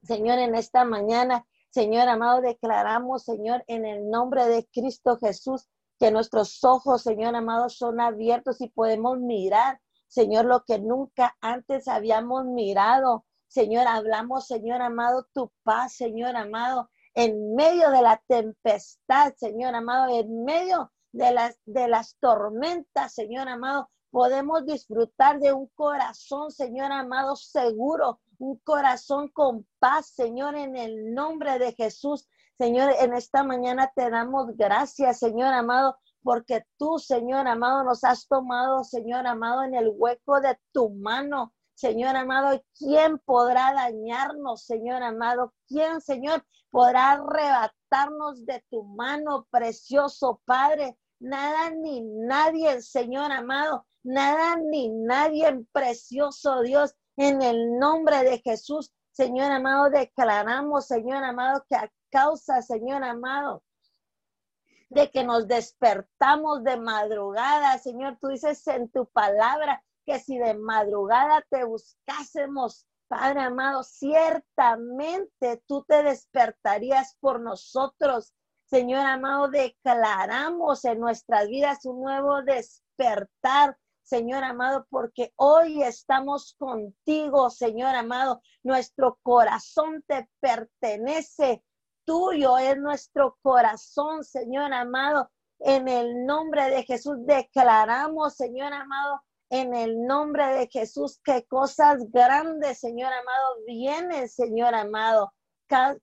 Señor, en esta mañana, Señor amado, declaramos, Señor, en el nombre de Cristo Jesús, que nuestros ojos, Señor amado, son abiertos y podemos mirar, Señor, lo que nunca antes habíamos mirado. Señor, hablamos, Señor amado, tu paz, Señor amado, en medio de la tempestad, Señor amado, en medio de las, de las tormentas, Señor amado, podemos disfrutar de un corazón, Señor amado, seguro, un corazón con paz, Señor, en el nombre de Jesús. Señor, en esta mañana te damos gracias, Señor amado, porque tú, Señor amado, nos has tomado, Señor amado, en el hueco de tu mano. Señor amado, ¿quién podrá dañarnos, Señor amado? ¿Quién, Señor, podrá arrebatarnos de tu mano, precioso Padre? Nada ni nadie, Señor amado, nada ni nadie, precioso Dios, en el nombre de Jesús. Señor amado, declaramos, Señor amado, que causa, Señor amado, de que nos despertamos de madrugada, Señor. Tú dices en tu palabra que si de madrugada te buscásemos, Padre amado, ciertamente tú te despertarías por nosotros. Señor amado, declaramos en nuestras vidas un nuevo despertar. Señor amado, porque hoy estamos contigo, Señor amado. Nuestro corazón te pertenece tuyo es nuestro corazón, Señor amado. En el nombre de Jesús declaramos, Señor amado, en el nombre de Jesús, que cosas grandes, Señor amado, vienen, Señor amado.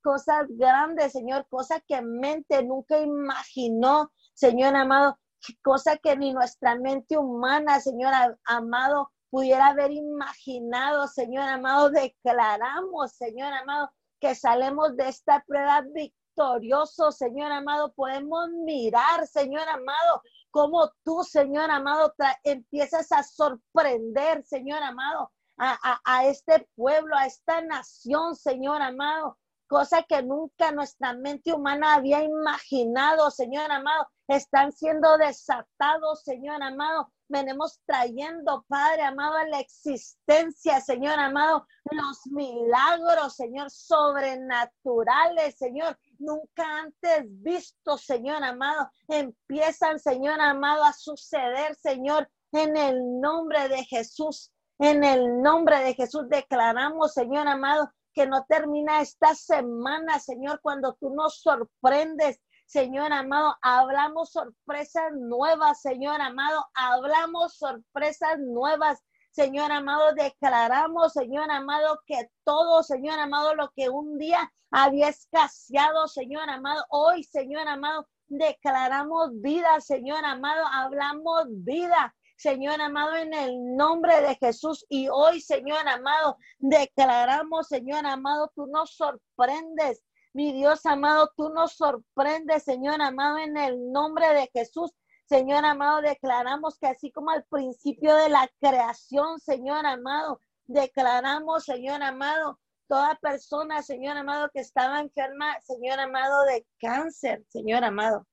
Cosas grandes, Señor, cosas que mente nunca imaginó, Señor amado, cosa que ni nuestra mente humana, Señor amado, pudiera haber imaginado, Señor amado, declaramos, Señor amado, que salemos de esta prueba victorioso, Señor amado. Podemos mirar, Señor amado, como tú, Señor amado, empiezas a sorprender, Señor amado, a, a este pueblo, a esta nación, Señor amado cosa que nunca nuestra mente humana había imaginado, Señor amado. Están siendo desatados, Señor amado, venimos trayendo, Padre amado, a la existencia, Señor amado, los milagros, Señor, sobrenaturales, Señor, nunca antes vistos, Señor amado, empiezan, Señor amado, a suceder, Señor, en el nombre de Jesús. En el nombre de Jesús declaramos, Señor amado, que no termina esta semana, Señor, cuando tú nos sorprendes, Señor amado, hablamos sorpresas nuevas, Señor amado, hablamos sorpresas nuevas. Señor amado, declaramos, Señor amado, que todo, Señor amado, lo que un día había escaseado, Señor amado, hoy, Señor amado, declaramos vida, Señor amado, hablamos vida. Señor amado, en el nombre de Jesús. Y hoy, Señor amado, declaramos, Señor amado, tú nos sorprendes. Mi Dios amado, tú nos sorprendes, Señor amado, en el nombre de Jesús. Señor amado, declaramos que así como al principio de la creación, Señor amado, declaramos, Señor amado, toda persona, Señor amado, que estaba enferma, Señor amado, de cáncer, Señor amado.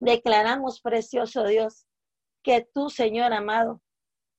Declaramos, precioso Dios, que tú, Señor amado,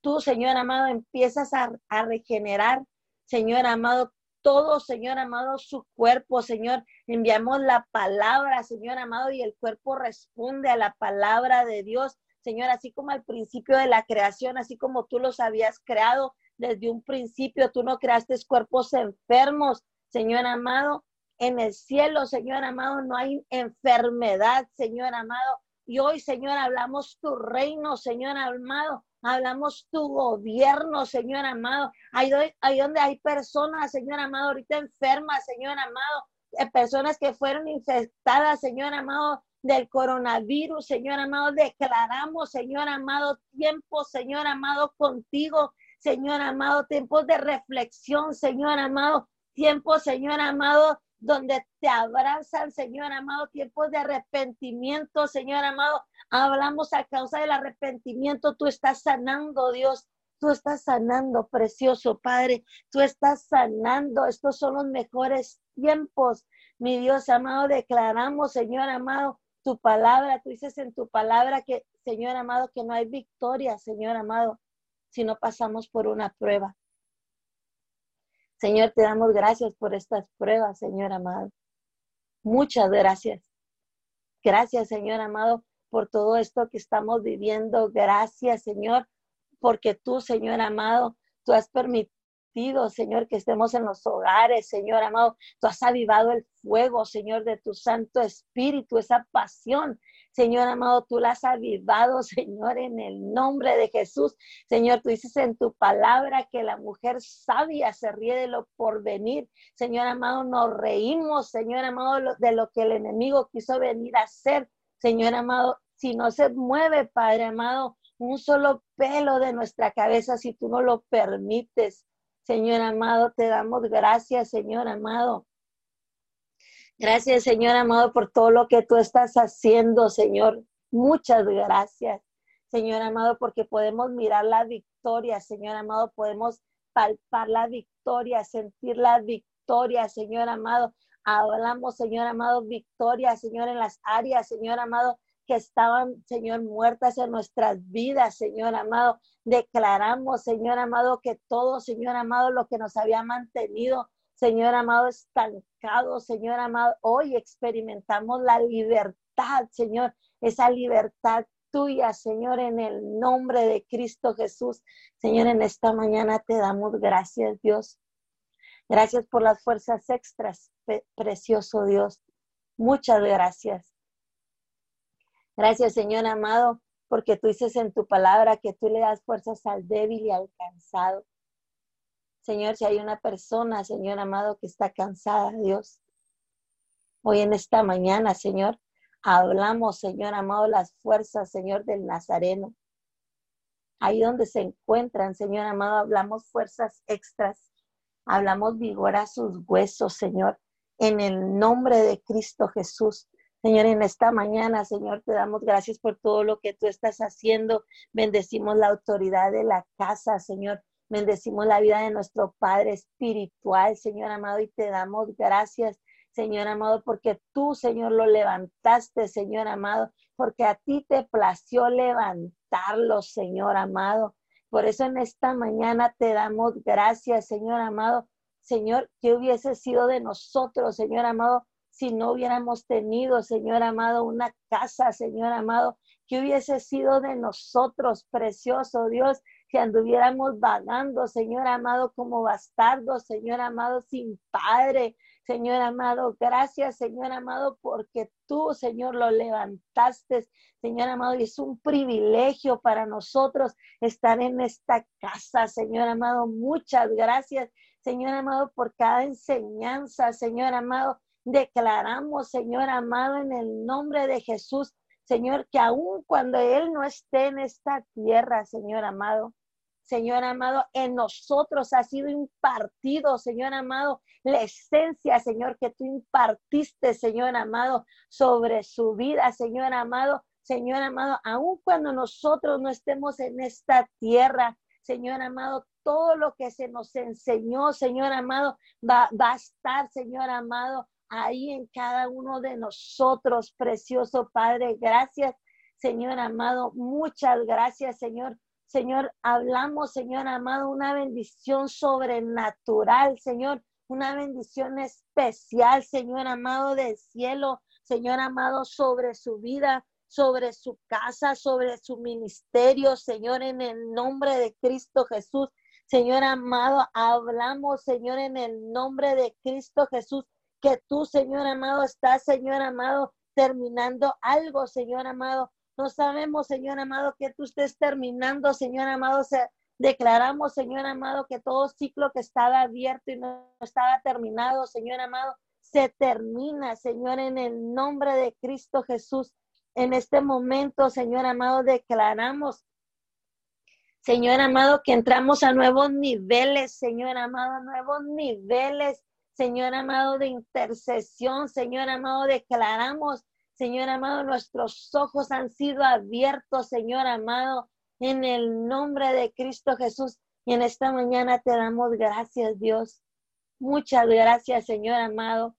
tú, Señor amado, empiezas a, a regenerar, Señor amado, todo, Señor amado, su cuerpo, Señor. Enviamos la palabra, Señor amado, y el cuerpo responde a la palabra de Dios. Señor, así como al principio de la creación, así como tú los habías creado desde un principio, tú no creaste cuerpos enfermos, Señor amado. En el cielo, Señor amado, no hay enfermedad, Señor amado. Y hoy, Señor, hablamos tu reino, Señor amado. Hablamos tu gobierno, Señor amado. Ahí, ahí donde hay personas, Señor amado, ahorita enfermas, Señor amado. Eh, personas que fueron infectadas, Señor amado, del coronavirus, Señor amado. Declaramos, Señor amado, tiempo, Señor amado, contigo, Señor amado, tiempos de reflexión, Señor amado, tiempos, Señor amado, donde te abrazan, Señor amado, tiempos de arrepentimiento, Señor amado. Hablamos a causa del arrepentimiento, tú estás sanando, Dios. Tú estás sanando, precioso Padre. Tú estás sanando. Estos son los mejores tiempos. Mi Dios amado, declaramos, Señor amado, tu palabra, tú dices en tu palabra que, Señor amado, que no hay victoria, Señor amado, si no pasamos por una prueba. Señor, te damos gracias por estas pruebas, Señor amado. Muchas gracias. Gracias, Señor amado, por todo esto que estamos viviendo. Gracias, Señor, porque tú, Señor amado, tú has permitido Señor, que estemos en los hogares, Señor amado. Tú has avivado el fuego, Señor, de tu Santo Espíritu, esa pasión. Señor amado, tú la has avivado, Señor, en el nombre de Jesús. Señor, tú dices en tu palabra que la mujer sabia se ríe de lo por venir. Señor amado, nos reímos, Señor amado, de lo que el enemigo quiso venir a hacer. Señor amado, si no se mueve, Padre amado, un solo pelo de nuestra cabeza, si tú no lo permites. Señor amado, te damos gracias, Señor amado. Gracias, Señor amado, por todo lo que tú estás haciendo, Señor. Muchas gracias, Señor amado, porque podemos mirar la victoria, Señor amado, podemos palpar la victoria, sentir la victoria, Señor amado. Hablamos, Señor amado, victoria, Señor, en las áreas, Señor amado, que estaban, Señor, muertas en nuestras vidas, Señor amado. Declaramos, Señor amado, que todo, Señor amado, lo que nos había mantenido, Señor amado, estancado, Señor amado, hoy experimentamos la libertad, Señor, esa libertad tuya, Señor, en el nombre de Cristo Jesús. Señor, en esta mañana te damos gracias, Dios. Gracias por las fuerzas extras, precioso Dios. Muchas gracias. Gracias, Señor amado, porque tú dices en tu palabra que tú le das fuerzas al débil y al cansado. Señor, si hay una persona, Señor amado, que está cansada, Dios, hoy en esta mañana, Señor, hablamos, Señor amado, las fuerzas, Señor, del Nazareno. Ahí donde se encuentran, Señor amado, hablamos fuerzas extras. Hablamos vigor a sus huesos, Señor, en el nombre de Cristo Jesús. Señor, en esta mañana, Señor, te damos gracias por todo lo que tú estás haciendo. Bendecimos la autoridad de la casa, Señor. Bendecimos la vida de nuestro Padre espiritual, Señor amado, y te damos gracias, Señor amado, porque tú, Señor, lo levantaste, Señor amado, porque a ti te plació levantarlo, Señor amado. Por eso en esta mañana te damos gracias, Señor amado. Señor, que hubiese sido de nosotros, Señor amado, si no hubiéramos tenido, Señor amado, una casa, Señor amado, que hubiese sido de nosotros, precioso Dios, que anduviéramos vagando, Señor amado, como bastardos, Señor amado, sin padre, Señor amado. Gracias, Señor amado, porque tú, Señor, lo levantaste, Señor amado, y es un privilegio para nosotros estar en esta casa, Señor amado. Muchas gracias, Señor amado, por cada enseñanza, Señor amado Declaramos, Señor amado, en el nombre de Jesús, Señor, que aun cuando Él no esté en esta tierra, Señor amado, Señor amado, en nosotros ha sido impartido, Señor amado, la esencia, Señor, que tú impartiste, Señor amado, sobre su vida, Señor amado, Señor amado, aun cuando nosotros no estemos en esta tierra, Señor amado, todo lo que se nos enseñó, Señor amado, va, va a estar, Señor amado, ahí en cada uno de nosotros, precioso Padre. Gracias, Señor amado. Muchas gracias, Señor. Señor, hablamos, Señor amado, una bendición sobrenatural, Señor, una bendición especial, Señor amado del cielo, Señor amado, sobre su vida, sobre su casa, sobre su ministerio, Señor, en el nombre de Cristo Jesús. Señor amado, hablamos, Señor, en el nombre de Cristo Jesús, que tú, Señor amado, estás, Señor amado, terminando algo, Señor amado. No sabemos, Señor amado, que tú estés terminando, Señor amado. declaramos, Señor amado, que todo ciclo que estaba abierto y no estaba terminado, Señor amado, se termina, Señor, en el nombre de Cristo Jesús. En este momento, Señor amado, declaramos Señor amado, que entramos a nuevos niveles, Señor amado, nuevos niveles, Señor amado, de intercesión, Señor amado, declaramos, Señor amado, nuestros ojos han sido abiertos, Señor amado, en el nombre de Cristo Jesús. Y en esta mañana te damos gracias, Dios. Muchas gracias, Señor amado.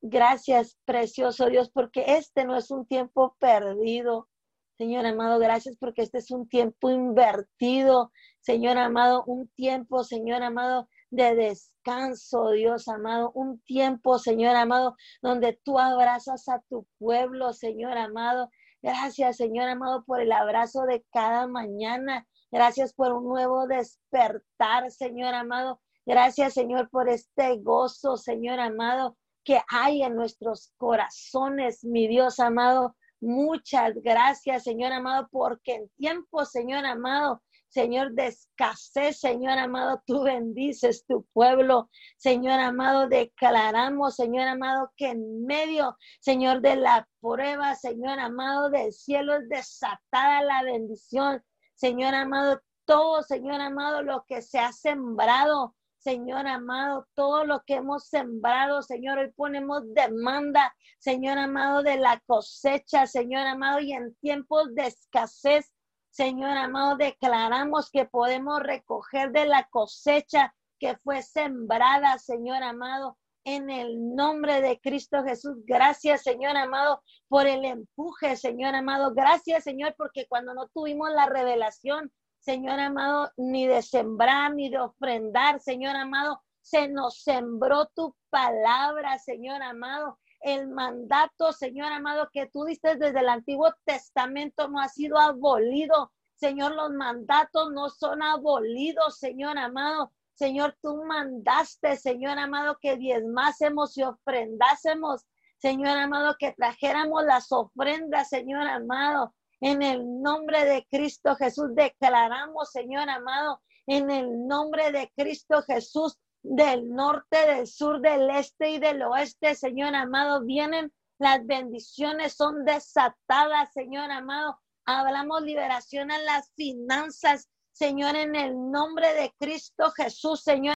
Gracias, precioso Dios, porque este no es un tiempo perdido. Señor amado, gracias porque este es un tiempo invertido, Señor amado, un tiempo, Señor amado, de descanso, Dios amado, un tiempo, Señor amado, donde tú abrazas a tu pueblo, Señor amado. Gracias, Señor amado, por el abrazo de cada mañana. Gracias por un nuevo despertar, Señor amado. Gracias, Señor, por este gozo, Señor amado, que hay en nuestros corazones, mi Dios amado. Muchas gracias, Señor amado, porque en tiempo, Señor amado, Señor, de escasez, Señor amado, tú bendices tu pueblo. Señor amado, declaramos, Señor amado, que en medio, Señor, de la prueba, Señor amado, del cielo es desatada la bendición. Señor amado, todo, Señor amado, lo que se ha sembrado, Señor amado, todo lo que hemos sembrado, Señor, hoy ponemos demanda, Señor amado, de la cosecha, Señor amado, y en tiempos de escasez, Señor amado, declaramos que podemos recoger de la cosecha que fue sembrada, Señor amado, en el nombre de Cristo Jesús. Gracias, Señor amado, por el empuje, Señor amado. Gracias, Señor, porque cuando no tuvimos la revelación, Señor amado, ni de sembrar, ni de ofrendar, Señor amado. Se nos sembró tu palabra, Señor amado. El mandato, Señor amado, que tú diste desde el Antiguo Testamento no ha sido abolido. Señor, los mandatos no son abolidos, Señor amado. Señor, tú mandaste, Señor amado, que diezmásemos y ofrendásemos. Señor amado, que trajéramos las ofrendas, Señor amado. En el nombre de Cristo Jesús declaramos, Señor amado, en el nombre de Cristo Jesús, del norte, del sur, del este y del oeste, Señor amado, vienen las bendiciones, son desatadas, Señor amado. Hablamos liberación en las finanzas, Señor, en el nombre de Cristo Jesús, Señor.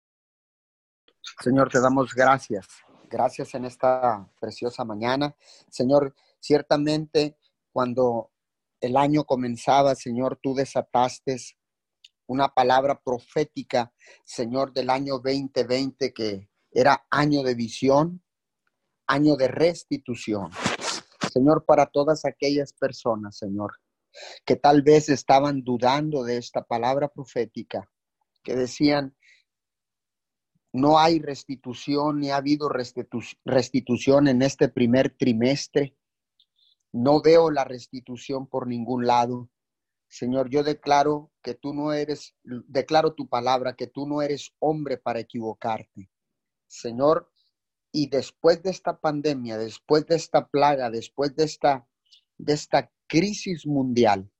Señor, te damos gracias. Gracias en esta preciosa mañana. Señor, ciertamente cuando el año comenzaba, Señor, tú desataste una palabra profética, Señor, del año 2020, que era año de visión, año de restitución. Señor, para todas aquellas personas, Señor, que tal vez estaban dudando de esta palabra profética, que decían, no hay restitución, ni ha habido restitución en este primer trimestre. No veo la restitución por ningún lado. Señor, yo declaro que tú no eres, declaro tu palabra, que tú no eres hombre para equivocarte. Señor, y después de esta pandemia, después de esta plaga, después de esta, de esta crisis mundial,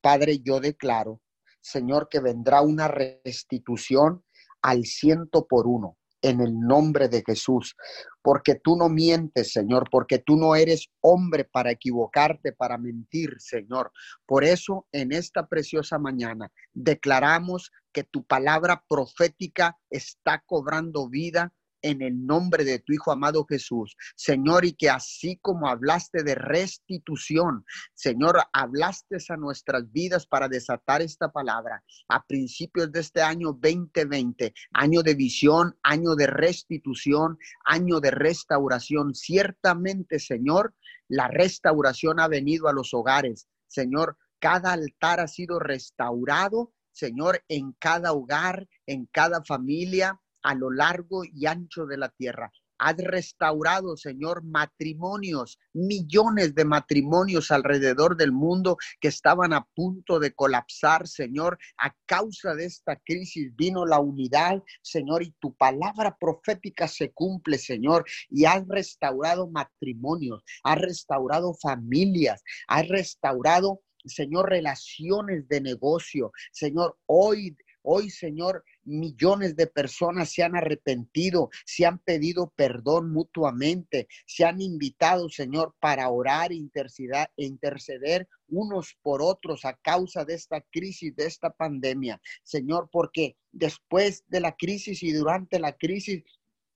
Padre, yo declaro, Señor, que vendrá una restitución al ciento por uno en el nombre de Jesús, porque tú no mientes, Señor, porque tú no eres hombre para equivocarte, para mentir, Señor. Por eso, en esta preciosa mañana, declaramos que tu palabra profética está cobrando vida en el nombre de tu Hijo amado Jesús. Señor, y que así como hablaste de restitución, Señor, hablaste a nuestras vidas para desatar esta palabra a principios de este año 2020, año de visión, año de restitución, año de restauración. Ciertamente, Señor, la restauración ha venido a los hogares. Señor, cada altar ha sido restaurado, Señor, en cada hogar, en cada familia, a lo largo y ancho de la tierra. Has restaurado, Señor, matrimonios, millones de matrimonios alrededor del mundo que estaban a punto de colapsar, Señor. A causa de esta crisis vino la unidad, Señor, y tu palabra profética se cumple, Señor. Y has restaurado matrimonios, has restaurado familias, has restaurado Señor, relaciones de negocio. Señor, hoy Hoy, Señor, millones de personas se han arrepentido, se han pedido perdón mutuamente, se han invitado, Señor, para orar interceder, interceder unos por otros a causa de esta crisis, de esta pandemia. Señor, porque después de la crisis y durante la crisis,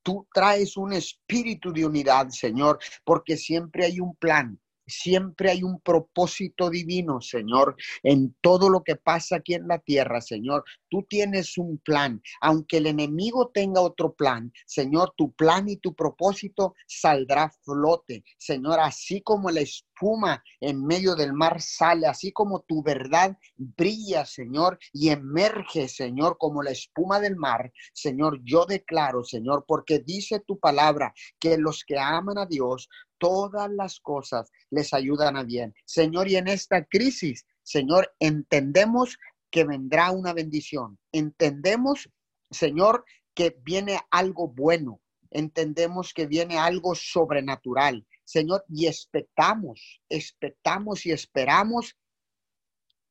tú traes un espíritu de unidad, Señor, porque siempre hay un plan, Siempre hay un propósito divino, Señor, en todo lo que pasa aquí en la tierra, Señor. Tú tienes un plan. Aunque el enemigo tenga otro plan, Señor, tu plan y tu propósito saldrá flote. Señor, así como la espuma en medio del mar sale, así como tu verdad brilla, Señor, y emerge, Señor, como la espuma del mar. Señor, yo declaro, Señor, porque dice tu palabra que los que aman a Dios, todas las cosas les ayudan a bien. Señor, y en esta crisis, Señor, entendemos que vendrá una bendición. Entendemos, Señor, que viene algo bueno. Entendemos que viene algo sobrenatural. Señor, y expectamos, expectamos y esperamos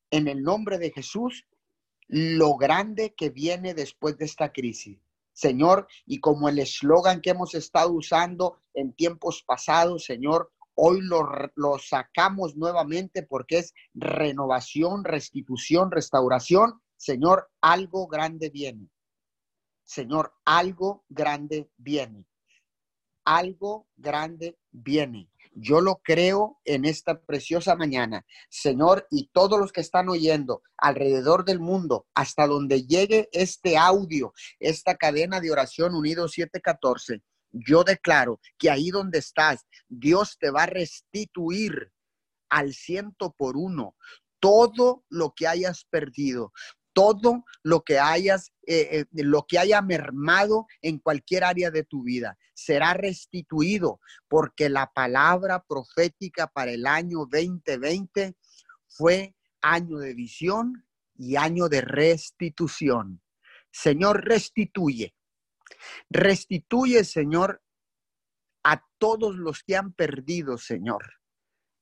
en el nombre de Jesús lo grande que viene después de esta crisis. Señor, y como el eslogan que hemos estado usando en tiempos pasados, Señor, hoy lo, lo, sacamos nuevamente porque es renovación, restitución, restauración. Señor, algo grande viene. Señor, algo grande viene. Algo grande viene. Yo lo creo en esta preciosa mañana, Señor, y todos los que están oyendo alrededor del mundo, hasta donde llegue este audio, esta cadena de oración unido 714, yo declaro que ahí donde estás, Dios te va a restituir al ciento por uno todo lo que hayas perdido, todo lo que hayas, eh, eh, lo que haya mermado en cualquier área de tu vida, será restituido, porque la palabra profética para el año 2020 fue año de visión y año de restitución. Señor, restituye. Restituye, Señor, a todos los que han perdido, Señor,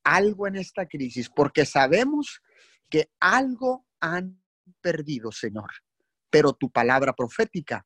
algo en esta crisis, porque sabemos que algo han perdido, Señor. Pero tu palabra profética,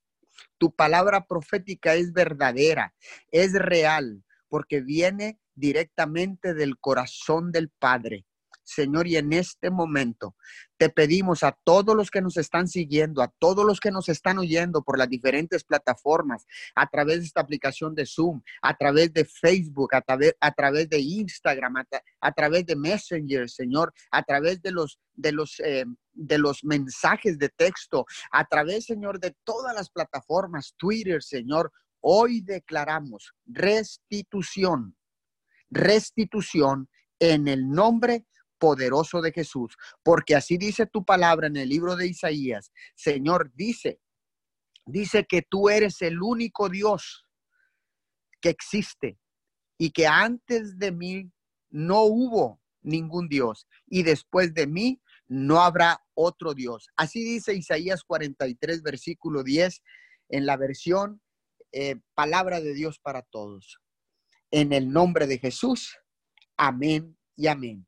tu palabra profética es verdadera, es real, porque viene directamente del corazón del Padre. Señor, y en este momento te pedimos a todos los que nos están siguiendo, a todos los que nos están oyendo por las diferentes plataformas, a través de esta aplicación de Zoom, a través de Facebook, a través, a través de Instagram, a, través de Messenger, Señor, a través de los, de los, eh, de los mensajes de texto, a través, Señor, de todas las plataformas, Twitter, Señor. Hoy declaramos restitución, restitución en el nombre poderoso de Jesús, porque así dice tu palabra en el libro de Isaías. Señor, dice, dice que tú eres el único Dios que existe y que antes de mí no hubo ningún Dios y después de mí no habrá otro Dios. Así dice Isaías 43, versículo 10, en la versión eh, Palabra de Dios para todos. En el nombre de Jesús, amén y amén.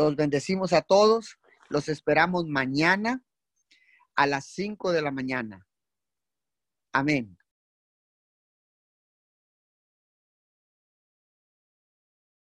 Los bendecimos a todos. Los esperamos mañana a las 5 de la mañana. Amén.